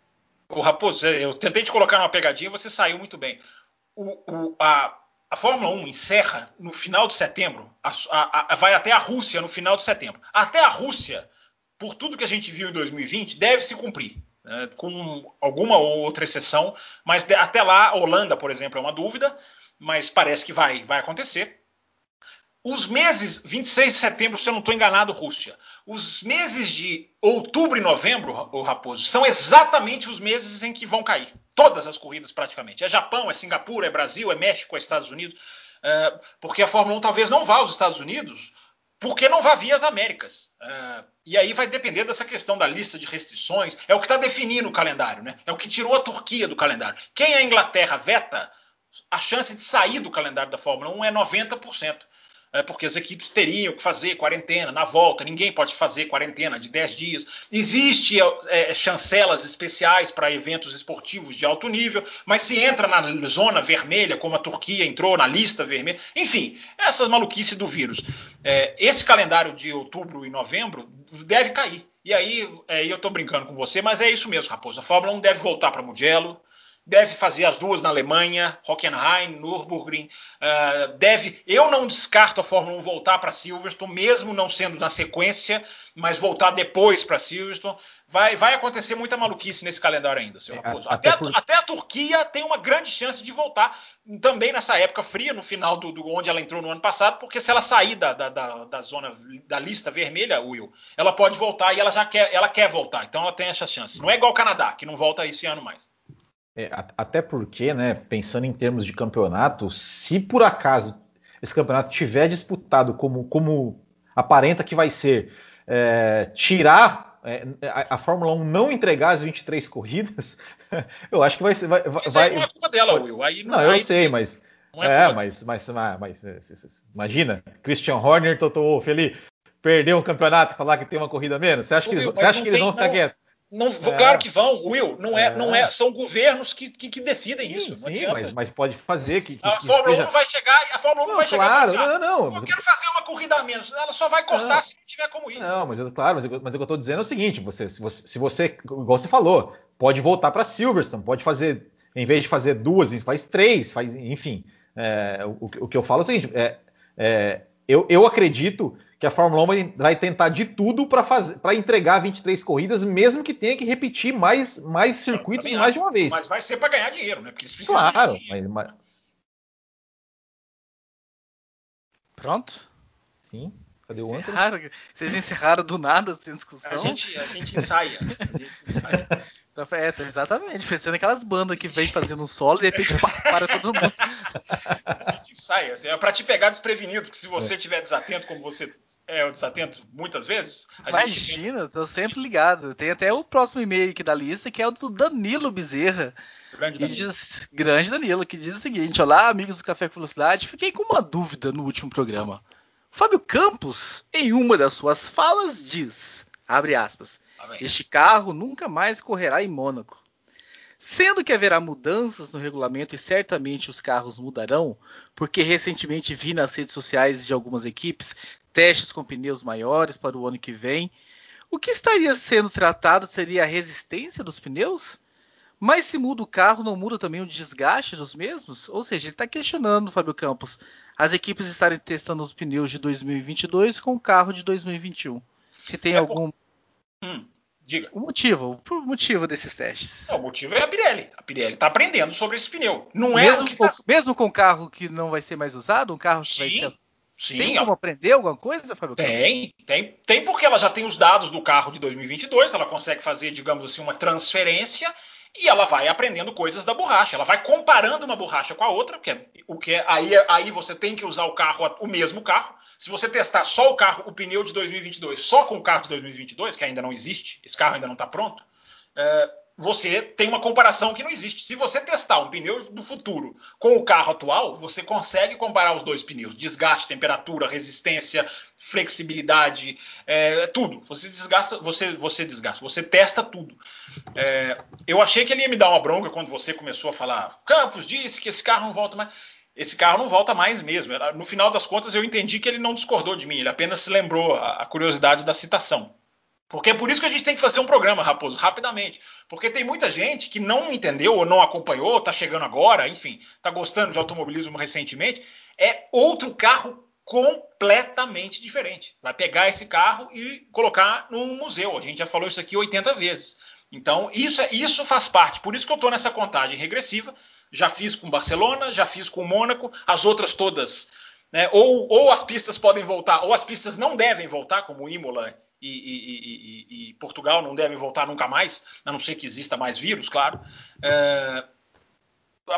o Raposo, eu tentei te colocar numa pegadinha, você saiu muito bem. O, o, a, a Fórmula 1 encerra no final de setembro, a, a, vai até a Rússia no final de setembro. Até a Rússia por tudo que a gente viu em 2020, deve se cumprir. Né, com alguma ou outra exceção, mas até lá, Holanda, por exemplo, é uma dúvida, mas parece que vai, vai acontecer. Os meses, 26 de setembro, se eu não estou enganado, Rússia. Os meses de outubro e novembro, o Raposo, são exatamente os meses em que vão cair. Todas as corridas, praticamente. É Japão, é Singapura, é Brasil, é México, é Estados Unidos. É, porque a Fórmula 1 talvez não vá aos Estados Unidos porque não vai vir as Américas. Uh, e aí vai depender dessa questão da lista de restrições. É o que está definindo o calendário, né? É o que tirou a Turquia do calendário. Quem a Inglaterra veta, a chance de sair do calendário da Fórmula 1 é 90%. É, porque as equipes teriam que fazer quarentena na volta, ninguém pode fazer quarentena de 10 dias. Existem é, chancelas especiais para eventos esportivos de alto nível, mas se entra na zona vermelha, como a Turquia entrou na lista vermelha, enfim, essas maluquices do vírus. É, esse calendário de outubro e novembro deve cair. E aí, é, eu estou brincando com você, mas é isso mesmo, Raposo. A Fórmula 1 deve voltar para Mugello, deve fazer as duas na Alemanha, Hockenheim, Nürburgring, uh, deve. Eu não descarto a Fórmula 1 voltar para Silverstone, mesmo não sendo na sequência, mas voltar depois para Silverstone. Vai, vai acontecer muita maluquice nesse calendário ainda, seu é, Raposo. Até, até, por... até, a Turquia tem uma grande chance de voltar também nessa época fria, no final do, do onde ela entrou no ano passado, porque se ela sair da, da, da, da, zona da lista vermelha, Will, ela pode voltar e ela já quer, ela quer voltar. Então ela tem essa chance. Não é igual o Canadá, que não volta esse ano mais. É, até porque, né, pensando em termos de campeonato, se por acaso esse campeonato tiver disputado como, como aparenta que vai ser, é, tirar é, a, a, Fórmula 1 não entregar as 23 corridas, eu acho que vai ser. Vai, Isso vai, não é culpa dela, Will. Aí, não, eu aí, sei, mas. É, é mas, mas, mas, mas, imagina, Christian Horner, Toto Felipe, perder um campeonato e falar que tem uma corrida menos. Você acha que, eles, você acha que eles vão ficar quietos? Não, é. Claro que vão, Will. Não é, é. não é, são governos que, que, que decidem sim, isso. Sim, mas, mas, pode fazer que, que a Fórmula seja... 1 vai chegar, a Fórmula 1 não, vai claro, chegar. Assim, não, não, eu quero fazer uma corrida a menos. Ela só vai cortar não. se não tiver como ir. Não, mas eu, claro, mas, eu, mas o que eu estou dizendo é o seguinte: você, se você, se você, igual você falou, pode voltar para Silverstone, pode fazer, em vez de fazer duas, faz três, faz, enfim. É, o, o, que eu falo é o seguinte: é, é, eu, eu acredito que a Fórmula 1 vai tentar de tudo para entregar 23 corridas, mesmo que tenha que repetir mais, mais circuitos mais de uma vez. Mas vai ser para ganhar dinheiro, né? Porque eles precisam claro. Mas, mas... Pronto? Sim. Cadê o outro? Vocês encerraram do nada sem discussão? A gente, a gente ensaia. A gente ensaia. Então, é, exatamente, parecendo aquelas bandas que vem fazendo um solo e de repente para todo mundo. A gente ensaia. É para te pegar desprevenido, porque se você estiver é. desatento, como você é desatento muitas vezes. Imagina, gente... tô sempre ligado. Tem até o próximo e-mail aqui da lista, que é o do Danilo Bezerra. Grande Danilo. Diz, grande Danilo, que diz o seguinte: Olá, amigos do Café com Velocidade. Fiquei com uma dúvida no último programa. Fábio Campos, em uma das suas falas, diz: abre aspas. Este carro nunca mais correrá em Mônaco. Sendo que haverá mudanças no regulamento e certamente os carros mudarão, porque recentemente vi nas redes sociais de algumas equipes testes com pneus maiores para o ano que vem. O que estaria sendo tratado seria a resistência dos pneus? Mas se muda o carro, não muda também o desgaste dos mesmos? Ou seja, ele está questionando, Fábio Campos, as equipes estarem testando os pneus de 2022 com o carro de 2021. Se tem é algum. Por... Hum. Diga. O motivo, o motivo desses testes. Não, o motivo é a Pirelli. A Pirelli está aprendendo sobre esse pneu. Não é mesmo, com, tá... mesmo com carro que não vai ser mais usado, um carro que sim, vai ser. Sim, tem como aprender alguma coisa, Fábio? Tem, tem, tem porque ela já tem os dados do carro de 2022, ela consegue fazer, digamos assim, uma transferência e ela vai aprendendo coisas da borracha. Ela vai comparando uma borracha com a outra, é, o que é, aí, aí você tem que usar o carro, o mesmo carro. Se você testar só o carro, o pneu de 2022, só com o carro de 2022, que ainda não existe, esse carro ainda não está pronto, é, você tem uma comparação que não existe. Se você testar um pneu do futuro com o carro atual, você consegue comparar os dois pneus: desgaste, temperatura, resistência, flexibilidade, é, tudo. Você desgasta, você, você desgasta, você testa tudo. É, eu achei que ele ia me dar uma bronca quando você começou a falar. Campos disse que esse carro não volta mais. Esse carro não volta mais mesmo. No final das contas, eu entendi que ele não discordou de mim, ele apenas se lembrou a, curiosidade da citação. Porque é por isso que a gente tem que fazer um programa, Raposo, rapidamente. Porque tem muita gente que não entendeu ou não acompanhou, está chegando agora, enfim, está gostando de automobilismo recentemente. É outro carro completamente diferente. Vai pegar esse carro e colocar num museu. A gente já falou isso aqui 80 vezes. Então, isso, é, isso faz parte. Por isso que eu estou nessa contagem regressiva. Já fiz com Barcelona, já fiz com Mônaco, as outras todas. Né? Ou, ou as pistas podem voltar, ou as pistas não devem voltar, como Imola e, e, e, e, Portugal não devem voltar nunca mais, a não ser que exista mais vírus, claro. É,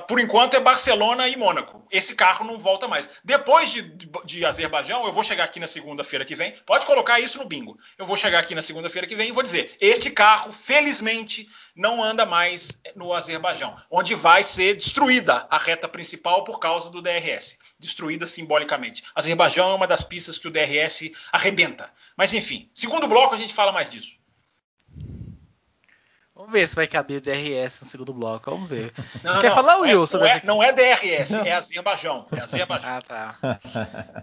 por enquanto é Barcelona e Mônaco. Esse carro não volta mais. Depois de, de, de Azerbaijão, eu vou chegar aqui na segunda-feira que vem. Pode colocar isso no bingo. Eu vou chegar aqui na segunda-feira que vem e vou dizer: este carro, felizmente, não anda mais no Azerbaijão, onde vai ser destruída a reta principal por causa do DRS. Destruída simbolicamente. Azerbaijão é uma das pistas que o DRS arrebenta. Mas enfim, segundo bloco a gente fala mais disso. Vamos ver se vai caber DRS no segundo bloco. Vamos ver. Não, Quer não, falar, não Will, é, sobre não, é, não é DRS, é Azerbaijão. É Azerbaijão. Ah, tá.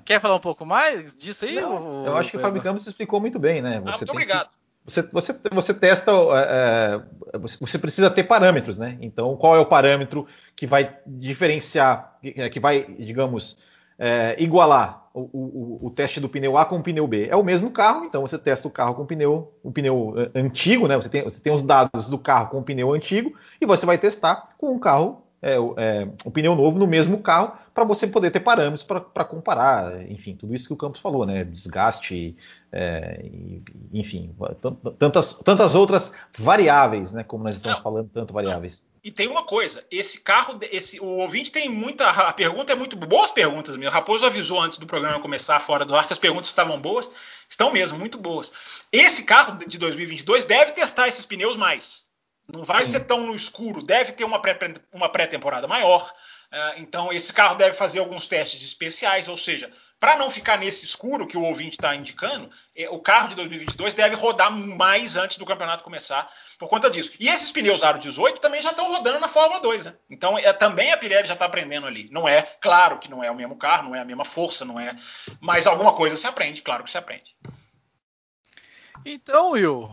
Quer falar um pouco mais disso aí? Não, eu acho que o Fábio Campos explicou muito bem, né? Você ah, muito obrigado. Que, você, você, você testa, é, é você precisa ter parâmetros, né? Então, qual é o parâmetro que vai diferenciar, que vai, digamos, é, igualar o, o, o, teste do pneu A com o pneu B. É o mesmo carro, então você testa o carro com o pneu, o pneu é, antigo, né? Você tem, você tem os dados do carro com o pneu antigo e você vai testar com o carro, é, é, o pneu novo no mesmo carro, para você poder ter parâmetros para comparar, enfim, tudo isso que o Campos falou, né? Desgaste, é, enfim, tantas, tantas outras variáveis, né? Como nós estamos falando, tanto variáveis. E tem uma coisa, esse carro, esse, o ouvinte tem muita. A pergunta é muito boas perguntas mesmo. Raposo avisou antes do programa começar fora do ar que as perguntas estavam boas. Estão mesmo, muito boas. Esse carro de 2022 deve testar esses pneus mais. Não vai Sim. ser tão no escuro, deve ter uma pré-temporada pré maior. Uh, então, esse carro deve fazer alguns testes especiais, ou seja, para não ficar nesse escuro que o ouvinte está indicando, é, o carro de 2022 deve rodar mais antes do campeonato começar por conta disso. E esses pneus Aro 18 também já estão rodando na Fórmula 2, né? Então é, também a Pirelli já está aprendendo ali. Não é, claro que não é o mesmo carro, não é a mesma força, não é. Mas alguma coisa se aprende, claro que se aprende. Então, Will,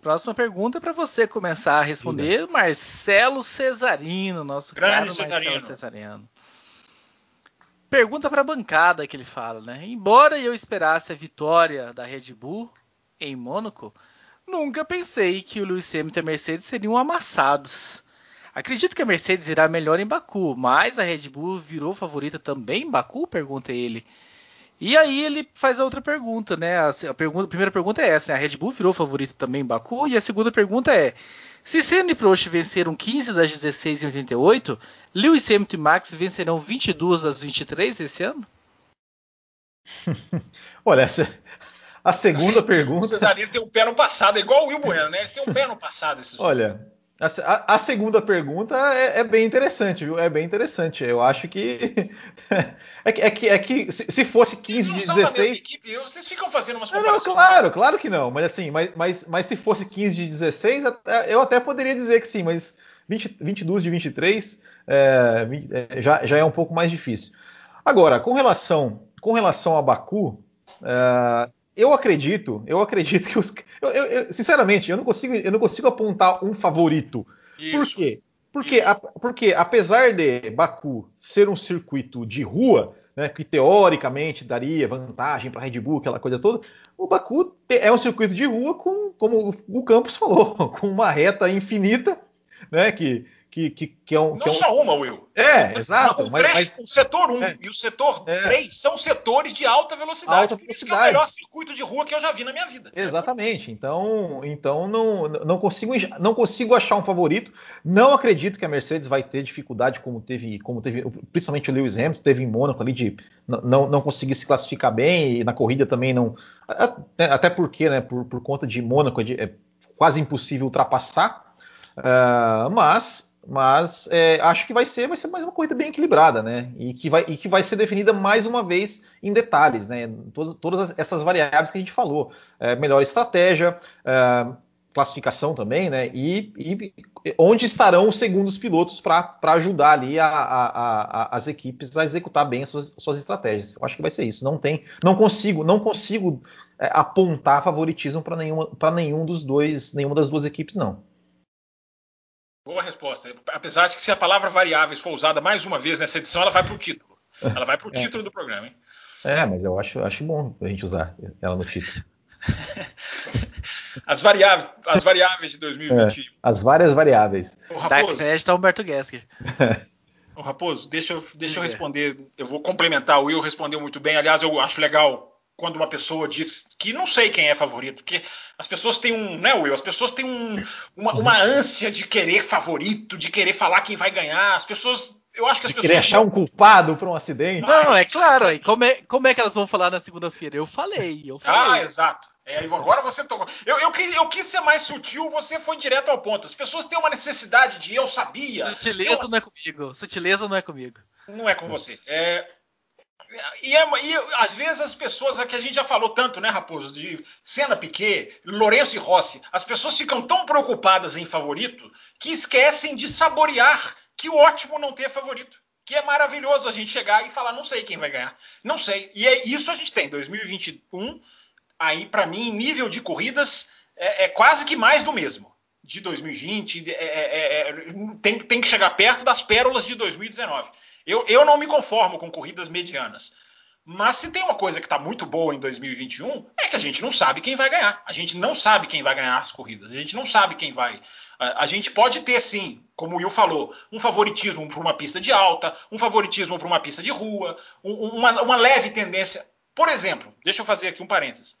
próxima pergunta é para você começar a responder. Marcelo Cesarino, nosso grande Cesarino. Marcelo Cesarino. Pergunta para a bancada que ele fala, né? Embora eu esperasse a vitória da Red Bull em Mônaco, nunca pensei que o Lewis Hamilton e a Mercedes seriam amassados. Acredito que a Mercedes irá melhor em Baku, mas a Red Bull virou favorita também em Baku? Pergunta ele. E aí ele faz a outra pergunta, né? A, pergunta, a primeira pergunta é essa: né? a Red Bull virou favorita também em Baku? E a segunda pergunta é: se Senna e Prost venceram 15 das 16 em 88, Lewis Hamilton e Max vencerão 22 das 23 esse ano? Olha, essa, a segunda pergunta. O Cesarino tem um pé no passado, é igual o Will Bueno, né? Ele tem um pé no passado. Esses Olha, a, a, segunda pergunta é, é, bem interessante, viu? É bem interessante. Eu acho que. é, que, é que, é que se, se fosse 15 de 16. Equipe, vocês ficam fazendo umas comparações. Não, claro, claro que não. Mas assim, mas, mas, mas se fosse 15 de 16, eu até poderia dizer que sim, mas 20, 22 de 23 é, é, já, já é um pouco mais difícil. Agora, com relação, com relação a Baku. É, eu acredito, eu acredito que os. Eu, eu, eu, sinceramente, eu não consigo, eu não consigo apontar um favorito. Isso. Por quê? Porque, a, porque apesar de Baku ser um circuito de rua, né, que teoricamente daria vantagem para a Red Bull, aquela coisa toda, o Baku é um circuito de rua com, como o Campos falou, com uma reta infinita, né, que, que, que, que é um. Não que é um... só uma, Will. É, exato. O, mas, mas... o setor 1 um é. e o setor 3 é. são setores de alta velocidade. Alta velocidade. É o melhor circuito de rua que eu já vi na minha vida. Exatamente. Então, então não, não, consigo, não consigo achar um favorito. Não acredito que a Mercedes vai ter dificuldade como teve, como teve principalmente o Lewis Hamilton, teve em Mônaco ali de não, não conseguir se classificar bem e na corrida também não. Até porque, né, por, por conta de Mônaco é, de, é quase impossível ultrapassar. Uh, mas mas é, acho que vai ser, vai ser mais uma corrida bem equilibrada, né? E que vai, e que vai ser definida mais uma vez em detalhes, né? Todas, todas essas variáveis que a gente falou. É, melhor estratégia, é, classificação também, né? E, e, onde estarão os segundos pilotos para ajudar ali a, a, a, as equipes a executar bem as suas, suas, estratégias. Eu acho que vai ser isso. Não tem, não consigo, não consigo é, apontar favoritismo para nenhum dos dois, nenhuma das duas equipes, não. Boa resposta. Apesar de que se a palavra variáveis for usada mais uma vez nessa edição, ela vai para o título. Ela vai para o é. título do programa, hein? É, mas eu acho, acho bom a gente usar ela no título. as, variáveis, as variáveis de 2021. É, as várias variáveis. O Raposo, Dark Humberto Gessler. O Raposo, deixa eu, deixa eu responder. Eu vou complementar. O Will respondeu muito bem. Aliás, eu acho legal quando uma pessoa diz que não sei quem é favorito, porque as pessoas têm um, né, Will? As pessoas têm um, uma, uma ânsia de querer favorito, de querer falar quem vai ganhar. As pessoas eu acho que as de pessoas. Querer achar um culpado por um acidente. Não, é claro. Aí, como, é, como é que elas vão falar na segunda-feira? Eu falei, eu falei. Ah, exato. É, agora você tocou. Eu, eu, eu, quis ser mais sutil, você foi direto ao ponto. As pessoas têm uma necessidade de eu sabia. Sutileza eu... não é comigo. Sutileza não é comigo. Não é com você. É, e, é, e, às vezes as pessoas, é que a gente já falou tanto, né, Raposo, de Senna Piquet, Lourenço e Rossi, as pessoas ficam tão preocupadas em favorito que esquecem de saborear que ótimo não ter favorito. Que é maravilhoso a gente chegar e falar, não sei quem vai ganhar. Não sei. E é isso a gente tem. 2021, aí, para mim, nível de corridas é, é, quase que mais do mesmo. De 2020, é, é, é, tem, tem que chegar perto das pérolas de 2019. Eu, eu não me conformo com corridas medianas. Mas se tem uma coisa que está muito boa em 2021, é que a gente não sabe quem vai ganhar. A gente não sabe quem vai ganhar as corridas. A gente não sabe quem vai. A gente pode ter, sim, como o Will falou, um favoritismo para uma pista de alta, um favoritismo para uma pista de rua, uma, uma leve tendência. Por exemplo, deixa eu fazer aqui um parênteses.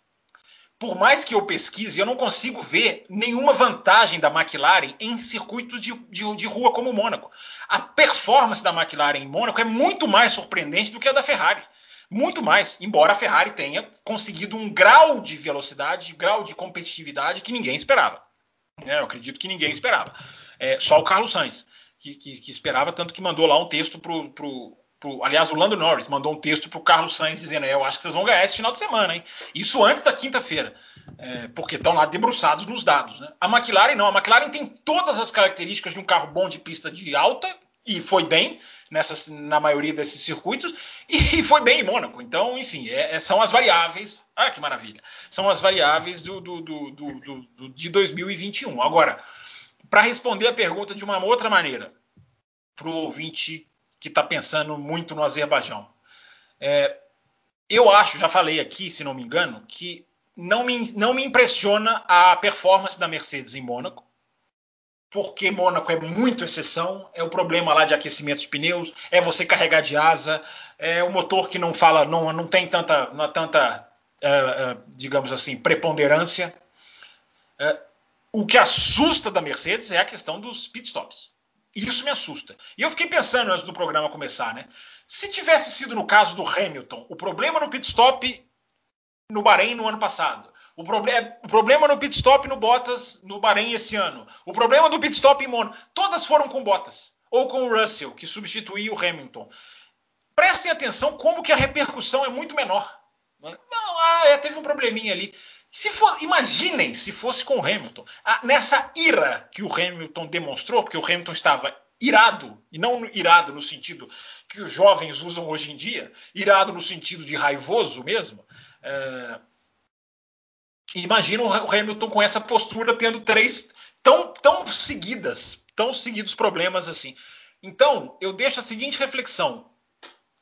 Por mais que eu pesquise, eu não consigo ver nenhuma vantagem da McLaren em circuitos de, de, de rua como o Mônaco. A performance da McLaren em Mônaco é muito mais surpreendente do que a da Ferrari muito mais, embora a Ferrari tenha conseguido um grau de velocidade, grau de competitividade que ninguém esperava. É, eu acredito que ninguém esperava. É, só o Carlos Sainz, que, que, que, esperava, tanto que mandou lá um texto pro, pro, pro aliás, o Lando Norris mandou um texto pro Carlos Sainz dizendo: é, Eu acho que vocês vão ganhar esse final de semana, hein? Isso antes da quinta-feira, é, porque estão lá debruçados nos dados. Né? A McLaren não, a McLaren tem todas as características de um carro bom de pista de alta, e foi bem nessas, na maioria desses circuitos e foi bem em Mônaco. Então, enfim, é, é, são as variáveis. Ah, que maravilha! São as variáveis do, do, do, do de 2021. Agora, para responder a pergunta de uma outra maneira, para o ouvinte que está pensando muito no Azerbaijão, é, eu acho, já falei aqui, se não me engano, que não me, não me impressiona a performance da Mercedes em Mônaco porque Mônaco é muito exceção, é o problema lá de aquecimento de pneus, é você carregar de asa, é o motor que não fala, não, não tem tanta, não tanta é, é, digamos assim, preponderância. É, o que assusta da Mercedes é a questão dos pitstops. Isso me assusta. E eu fiquei pensando antes do programa começar, né? Se tivesse sido no caso do Hamilton, o problema no pitstop no Bahrein no ano passado, o, proble o problema no pit stop no Bottas no Bahrein esse ano. O problema do pit stop em Mônaco. Todas foram com Bottas. Ou com o Russell, que substituiu o Hamilton. Prestem atenção como que a repercussão é muito menor. Não, ah, é, teve um probleminha ali. Se for, imaginem se fosse com o Hamilton. Ah, nessa ira que o Hamilton demonstrou, porque o Hamilton estava irado, e não irado no sentido que os jovens usam hoje em dia, irado no sentido de raivoso mesmo. É, Imagina o Hamilton com essa postura tendo três tão, tão seguidas, tão seguidos problemas assim. Então, eu deixo a seguinte reflexão.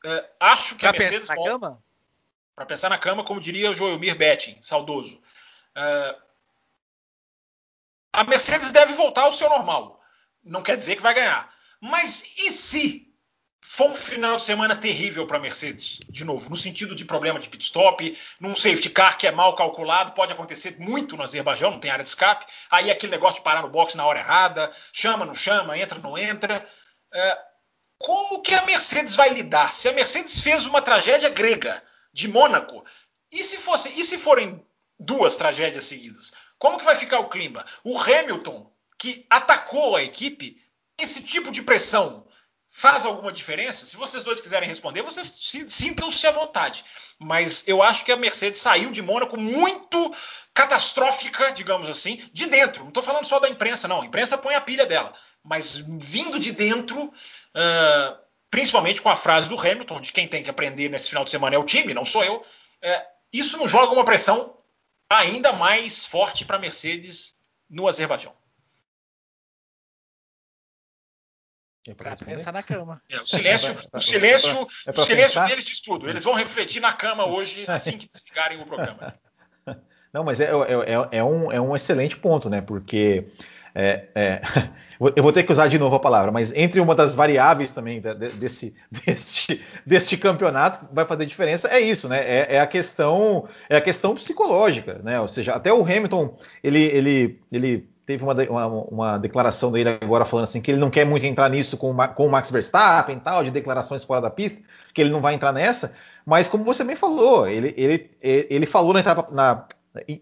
É, acho que pra a Mercedes na cama? Para pensar na cama, como diria o Joelmir Betting, saudoso. É, a Mercedes deve voltar ao seu normal. Não quer dizer que vai ganhar. Mas e se foi um final de semana terrível para a Mercedes, de novo, no sentido de problema de pit stop, num safety car que é mal calculado, pode acontecer muito no Azerbaijão, não tem área de escape. Aí aquele negócio de parar no box na hora errada, chama, não chama, entra, não entra. É, como que a Mercedes vai lidar? Se a Mercedes fez uma tragédia grega de Mônaco, e se fosse, e se forem duas tragédias seguidas? Como que vai ficar o clima? O Hamilton, que atacou a equipe, esse tipo de pressão faz alguma diferença? Se vocês dois quiserem responder, vocês sintam-se à vontade. Mas eu acho que a Mercedes saiu de Mônaco muito catastrófica, digamos assim, de dentro. Não estou falando só da imprensa, não. A imprensa põe a pilha dela. Mas vindo de dentro, uh, principalmente com a frase do Hamilton, de quem tem que aprender nesse final de semana é o time, não sou eu. Uh, isso não joga uma pressão ainda mais forte para a Mercedes no Azerbaijão. É pra, pra pensar na cama. É, o silêncio, é pra, o silêncio, é o silêncio deles diz tudo. Eles vão refletir na cama hoje, assim que desligarem o programa. Não, mas é, é, é, é, um, é um excelente ponto, né? Porque é, é, eu vou ter que usar de novo a palavra, mas entre uma das variáveis também desse, deste, deste campeonato vai fazer diferença é isso, né? É, é, a questão é a questão psicológica, né? Ou seja, até o Hamilton ele, ele, ele teve uma, uma, uma, declaração dele agora falando assim que ele não quer muito entrar nisso com, com o Max Verstappen tal, de declarações fora da pista, que ele não vai entrar nessa, mas como você bem falou, ele, ele, ele falou na etapa, na,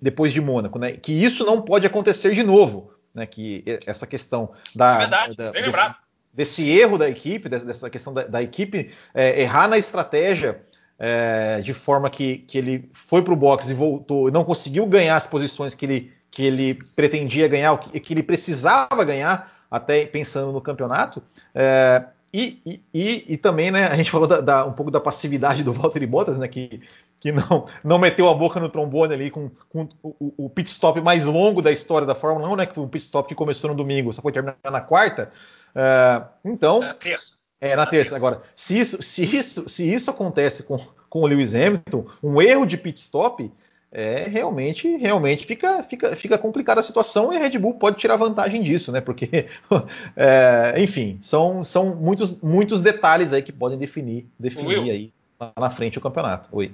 depois de Mônaco, né, que isso não pode acontecer de novo, né, que essa questão da, é verdade, da desse, desse, erro da equipe, dessa questão da, da equipe é, errar na estratégia é, de forma que, que ele foi para o box e voltou e não conseguiu ganhar as posições que ele, que ele pretendia ganhar, que, que ele precisava ganhar, até pensando no campeonato. É, e, e, e, e, também, né, a gente falou da, da, um pouco da passividade do Valtteri Bottas, né, que, que não, não meteu a boca no trombone ali com, com o, o, pit stop mais longo da história da Fórmula 1, né, que foi um pit stop que começou no domingo, só foi terminar na quarta. Uh, então, na terça. É, na, na terça. terça. Agora, se isso, se isso, se isso acontece com, com o Lewis Hamilton, um erro de pit stop, é realmente realmente fica, fica, fica complicada a situação e a Red Bull pode tirar vantagem disso, né? Porque, é, enfim, são, são muitos, muitos detalhes aí que podem definir, definir aí na frente o campeonato. Oi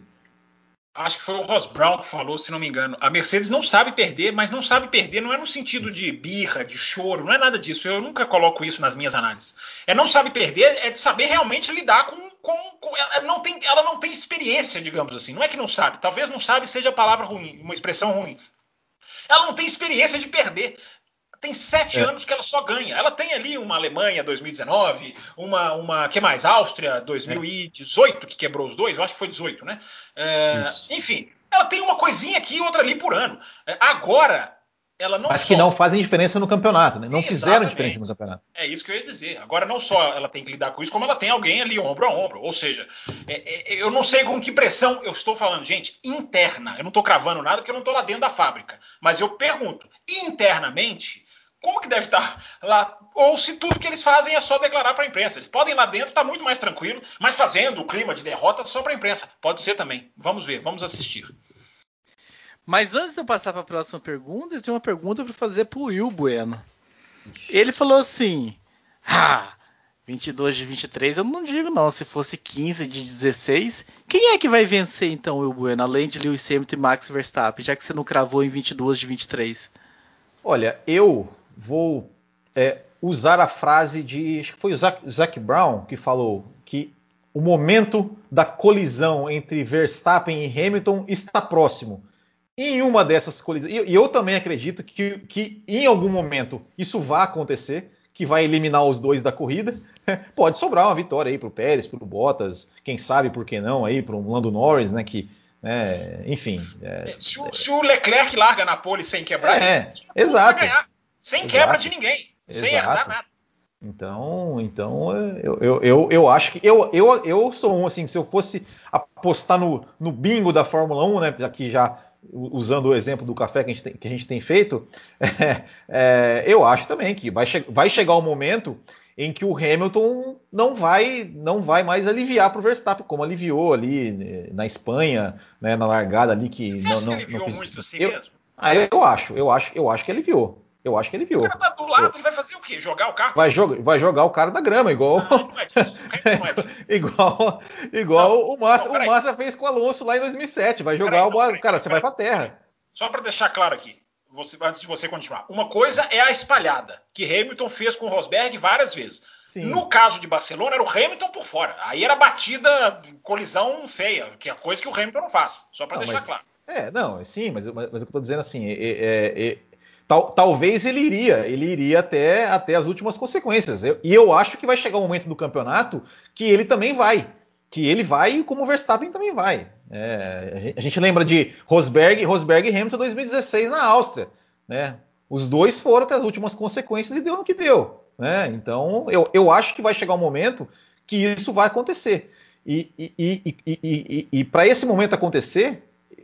acho que foi o Ross Brown que falou, se não me engano. A Mercedes não sabe perder, mas não sabe perder não é no sentido de birra, de choro, não é nada disso. Eu nunca coloco isso nas minhas análises. É não sabe perder, é de saber realmente lidar com. com, com ela, não tem, ela não tem experiência, digamos assim. Não é que não sabe, talvez não sabe seja a palavra ruim, uma expressão ruim. Ela não tem experiência de perder tem sete é. anos que ela só ganha. Ela tem ali uma Alemanha 2019, uma, uma que mais? Áustria 2018, é. que quebrou os dois, eu acho que foi 18, né? É, enfim, ela tem uma coisinha aqui e outra ali por ano. É, agora, ela não Mas só... que não fazem diferença no campeonato, né? Não Exatamente. fizeram diferença no campeonato. É isso que eu ia dizer. Agora, não só ela tem que lidar com isso, como ela tem alguém ali ombro a ombro. Ou seja, é, é, eu não sei com que pressão eu estou falando, gente, interna. Eu não estou cravando nada porque eu não estou lá dentro da fábrica. Mas eu pergunto, internamente, como que deve estar lá? Ou se tudo que eles fazem é só declarar para a imprensa. Eles podem ir lá dentro, está muito mais tranquilo, mas fazendo o clima de derrota só para a imprensa. Pode ser também. Vamos ver, vamos assistir. Mas antes de eu passar para a próxima pergunta, eu tenho uma pergunta para fazer para o Will Bueno. Ele falou assim: Ah, 22 de 23 eu não digo não. Se fosse 15 de 16, quem é que vai vencer então, Will Bueno, além de Lewis Hamilton e Max Verstappen, já que você não cravou em 22 de 23? Olha, eu vou é, usar a frase de. Acho que foi o Zac, Zac Brown que falou que o momento da colisão entre Verstappen e Hamilton está próximo. Em uma dessas colisões, e eu também acredito que, que em algum momento isso vai acontecer, que vai eliminar os dois da corrida. Pode sobrar uma vitória aí para o Pérez, para o Bottas, quem sabe por que não aí para o Lando Norris, né? Que, é, enfim. É, se, o, se, o, Leclerc larga na pole sem quebrar, é, exato. Vai ganhar. Sem Exato. quebra de ninguém. Exato. Sem herdar nada. Então, então eu, eu, eu, eu, acho que eu, eu, eu sou um assim, se eu fosse apostar no, no bingo da Fórmula 1, né, aqui já usando o exemplo do café que a gente tem, que a gente tem feito, é, é, eu acho também que vai, che vai chegar o um momento em que o Hamilton não vai não vai mais aliviar para o Verstappen, como aliviou ali né, na Espanha, né, na largada ali que Você não, não, que aliviou não, muito assim eu, mesmo? Ah, eu acho, eu acho, eu acho que aliviou. Eu acho que ele viu. O cara tá do lado, ele vai fazer o quê? Jogar o carro? Vai, joga, vai jogar o cara da grama, igual. Ah, não é disso. Não é disso. igual igual não, o, Massa, o Massa fez com o Alonso lá em 2007. Vai jogar o. Peraí, cara, você vai pra terra. Só para deixar claro aqui, você, antes de você continuar. Uma coisa é a espalhada, que Hamilton fez com o Rosberg várias vezes. Sim. No caso de Barcelona, era o Hamilton por fora. Aí era batida, colisão feia, que é coisa que o Hamilton não faz. Só para deixar mas, claro. É, não, sim, mas, mas, mas eu tô dizendo assim, é, é, é Tal, talvez ele iria, ele iria até, até as últimas consequências. Eu, e eu acho que vai chegar um momento do campeonato que ele também vai. Que ele vai como o Verstappen também vai. É, a gente lembra de Rosberg, Rosberg e Hamilton 2016 na Áustria. Né? Os dois foram até as últimas consequências e deu no que deu. Né? Então eu, eu acho que vai chegar um momento que isso vai acontecer. E, e, e, e para esse momento acontecer,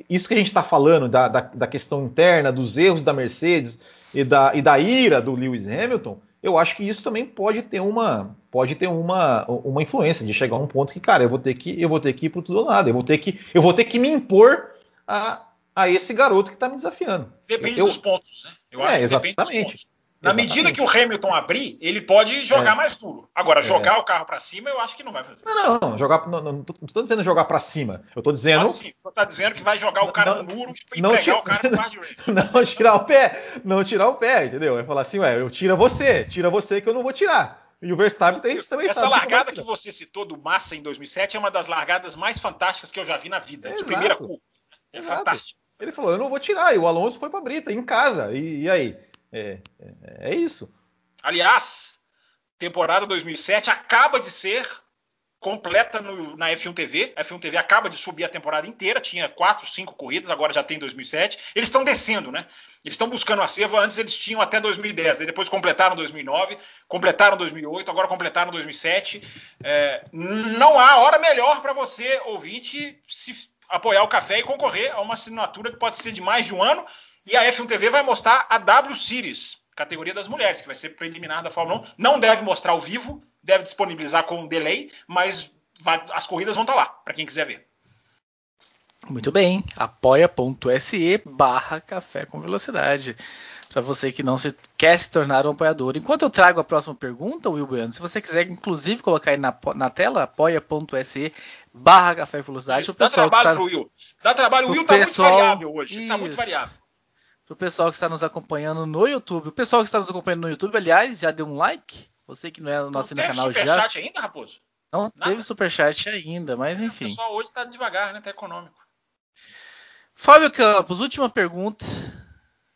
isso que a gente está falando da, da, da, questão interna, dos erros da Mercedes e da, e da ira do Lewis Hamilton, eu acho que isso também pode ter uma pode ter uma, uma influência de chegar a um ponto que, cara, eu vou ter que eu vou ter que ir pro tudo ou nada, eu vou ter que eu vou ter que me impor a, a esse garoto que está me desafiando. Depende eu, dos pontos, né? Eu é, acho que exatamente. Na medida que o Hamilton abrir, ele pode jogar É. mais duro. Agora, É. jogar o carro para cima, eu acho que não vai fazer. Não, não, jogar, não, não, tô dizendo jogar pra cima. Eu tô dizendo Assim, você tá dizendo que vai jogar o cara Não- no muro e não pegar tira- o cara no guardrail. não tirar o pé, não tirar o pé, entendeu? É falar assim, ué, eu tiro você, tira você que eu não vou tirar. E o Verstappen tem, também Essa largada que você citou do Massa em 2007 é uma das largadas mais fantásticas que eu já vi na vida. De Exato. primeira curva. É fantástico. Ele falou, eu não vou tirar. E o Alonso foi pra Brita, em casa. E, e aí? É, é, é isso. Aliás, temporada 2007 acaba de ser completa no- na F1 TV. A F1 TV acaba de subir a temporada inteira, tinha quatro, cinco corridas, agora já tem 2007. Eles estão descendo, né? Eles estão buscando acervo. Antes eles tinham até 2010, aí depois completaram 2009, completaram 2008, agora completaram 2007. É, não há hora melhor para você, ouvinte, se apoiar o café e concorrer a uma assinatura que pode ser de mais de um ano. E a F1 TV vai mostrar a W Series, categoria das mulheres, que vai ser preliminar da Fórmula 1. Não deve mostrar ao vivo, deve disponibilizar com um delay, mas vai- as corridas vão estar lá, para quem quiser ver. Muito bem, apoia.se barra café com velocidade. Para você que não se, quer se tornar um apoiador. Enquanto eu trago a próxima pergunta, Will Bueno, se você quiser inclusive colocar aí na, na tela, apoia.se barra café com velocidade. Isso, o dá pessoal que trabalho está, pro Will. Dá trabalho. O pro Will tá muito pessoal- variável hoje. Ele tá muito Isso. variável. Pro pessoal que está nos acompanhando no YouTube. O pessoal que está nos acompanhando no YouTube, aliás, já deu um like? Você que não é nosso não teve canal já. superchat ainda, Raposo? Não Nada? teve superchat ainda, mas O enfim. pessoal hoje tá devagar, né? Tá econômico. Fábio Campos, última pergunta.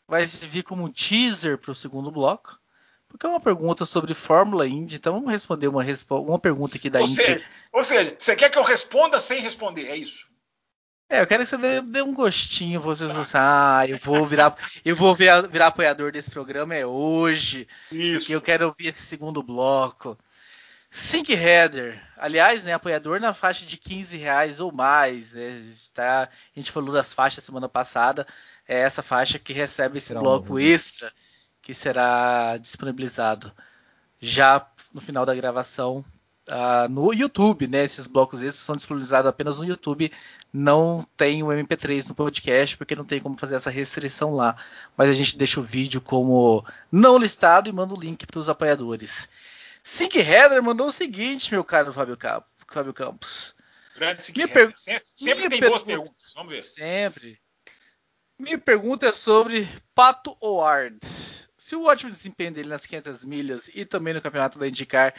Vai servir como um teaser para o segundo bloco. Porque é uma pergunta sobre Fórmula Indy. Então vamos responder uma, uma pergunta aqui da Ou Indy. seja, ou seja, você quer que eu responda sem responder, é isso. É, eu quero que você dê, dê um gostinho. Vocês vão assim, ah, eu vou virar, eu vou virar, virar apoiador desse programa é hoje. Isso. Que eu quero ouvir esse segundo bloco. Sync Header, aliás, né, apoiador na faixa de 15 reais ou mais. Né, está, a gente falou das faixas semana passada. É essa faixa que recebe esse Será um bloco novo. extra que será disponibilizado já no final da gravação ah, no YouTube, né? Esses blocos extras são disponibilizados apenas no YouTube, não tem o MP3 no podcast, porque não tem como fazer essa restrição lá. Mas a gente deixa o vídeo como não listado e manda o link para os apoiadores. Sync Header mandou o seguinte, meu caro Fábio, Fábio Campos. Grande Header. per- Sempre, sempre tem boas pergunta- perguntas. Vamos ver. Sempre. Minha pergunta é sobre Pato Howard. Se o ótimo desempenho dele nas 500 milhas e também no campeonato da IndyCar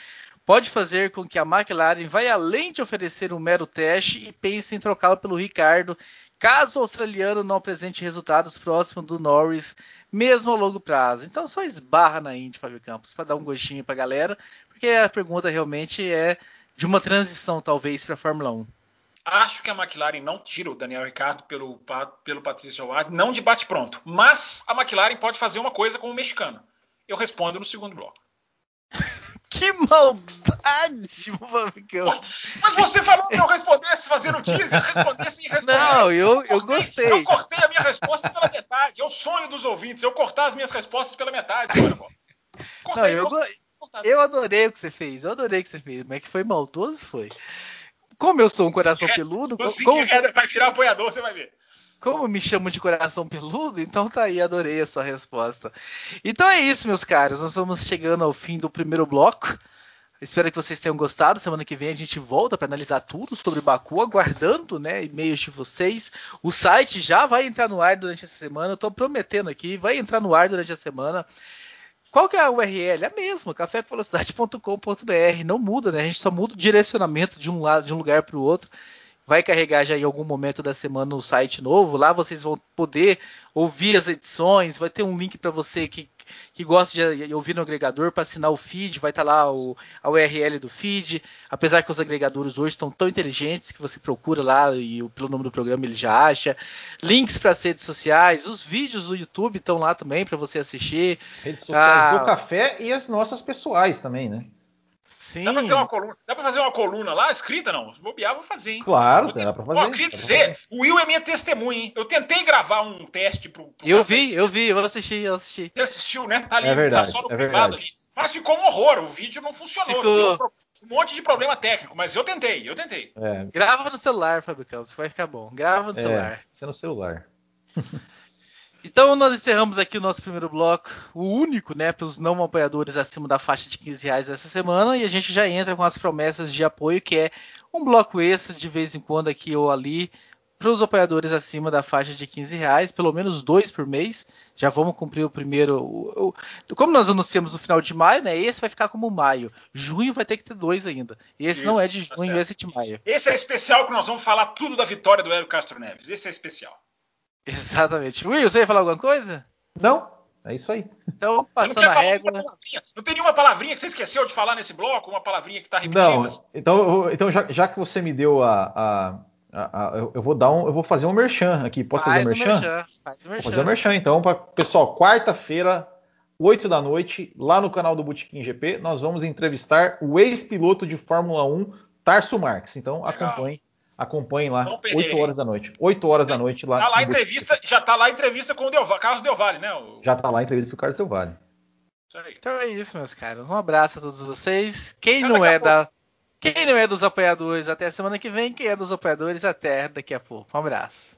pode fazer com que a McLaren vá além de oferecer um mero teste e pense em trocá-lo pelo Ricardo, caso o australiano não apresente resultados próximos do Norris, mesmo a longo prazo. Então só esbarra na Indy, Fábio Campos, para dar um gostinho para a galera, porque a pergunta realmente é de uma transição talvez para a Fórmula 1. Acho que a McLaren não tira o Daniel Ricciardo pelo, pelo Patrício Howard, não de bate-pronto. Mas a McLaren pode fazer uma coisa com o mexicano. Eu respondo no segundo bloco. Que maldade, Campos. Mas você falou que eu respondesse fazendo teaser, respondesse sem responder. Não, eu, eu cortei- gostei. Eu cortei a minha resposta pela metade. É o sonho dos ouvintes, eu cortar as minhas respostas pela metade. Olha. Cortei, Não, eu, cortei, go- cortei. eu adorei o que você fez, eu adorei o que você fez, mas que foi maldoso, foi. Como eu sou um coração peludo, como, Header vai virar apoiador, você vai ver. Como me chamam de coração peludo, então tá aí, adorei a sua resposta. Então é isso, meus caros, nós vamos chegando ao fim do primeiro bloco. Espero que vocês tenham gostado. Semana que vem a gente volta para analisar tudo sobre Baku, aguardando né, e-mails de vocês. O site já vai entrar no ar durante essa semana. Estou prometendo aqui, vai entrar no ar durante a semana. Qual que é a URL? É a mesma, cafévelocidade.com.br. Não muda, né? A gente só muda o direcionamento de um lado, de um lugar para o outro. Vai carregar já em algum momento da semana o site novo. Lá vocês vão poder ouvir as edições. Vai ter um link para você que, que gosta de ouvir no agregador para assinar o feed. Vai estar lá o, a URL do feed. Apesar que os agregadores hoje estão tão inteligentes que você procura lá e pelo nome do programa ele já acha. Links para as redes sociais. Os vídeos do YouTube estão lá também para você assistir. Redes sociais Ah. do café e as nossas pessoais também, né? Sim. Dá pra, ter uma coluna, dá pra fazer uma coluna lá escrita, não? Se bobear, vou fazer, hein? Claro, dá pra fazer. Ó, queria dizer, fazer. o Will é minha testemunha, hein? Eu tentei gravar um teste pro. pro Eu café. vi, eu vi, eu assisti, eu assisti. Você assistiu, né? Tá ali, É verdade, tá só no é privado verdade. ali. Mas ficou um horror, o vídeo não funcionou. Ficou. Um monte de problema técnico, mas eu tentei, eu tentei. É, Grava no celular, Fábio Campos, vai ficar bom. Grava no celular. é, isso é no celular. Então nós encerramos aqui o nosso primeiro bloco, o único, né, para os não apoiadores acima da faixa de 15 reais essa semana, e a gente já entra com as promessas de apoio, que é um bloco extra de vez em quando aqui ou ali, para os apoiadores acima da faixa de 15 reais, pelo menos dois por mês. Já vamos cumprir o primeiro. O, o, como nós anunciamos no final de maio, né? Esse vai ficar como maio. Junho vai ter que ter dois ainda. E esse Isso, não é de tá junho, tá esse é de maio. Esse é especial que nós vamos falar tudo da vitória do Hélio Castro Neves. Esse é especial. Exatamente. Will, você ia falar alguma coisa? Não. É isso aí. Então, passando a régua. Não tem nenhuma palavrinha que você esqueceu de falar nesse bloco? Uma palavrinha que está repetida? Não. Então, então já, já que você me deu a, a eu vou dar um, eu vou fazer um merchan aqui. Posso faz fazer um merchan? merchan? Faz o merchan. Vou fazer um merchan. Então, pra, pessoal, quarta-feira, 8 da noite, lá no canal do Botequim GP, nós vamos entrevistar o ex-piloto de Fórmula 1, Tarso Marques. Então, Legal. acompanhe. Acompanhem lá, 8 horas da noite. 8 horas da noite lá. Tá lá entrevista, já tá lá a entrevista com o Del, Carlos Del Valle, né? O... Já tá lá a entrevista com o Carlos Del Valle. Então é isso, meus caros. Um abraço a todos vocês. Quem não é da quem não é dos apoiadores, até a semana que vem. Quem é dos apoiadores, até daqui a pouco. Um abraço.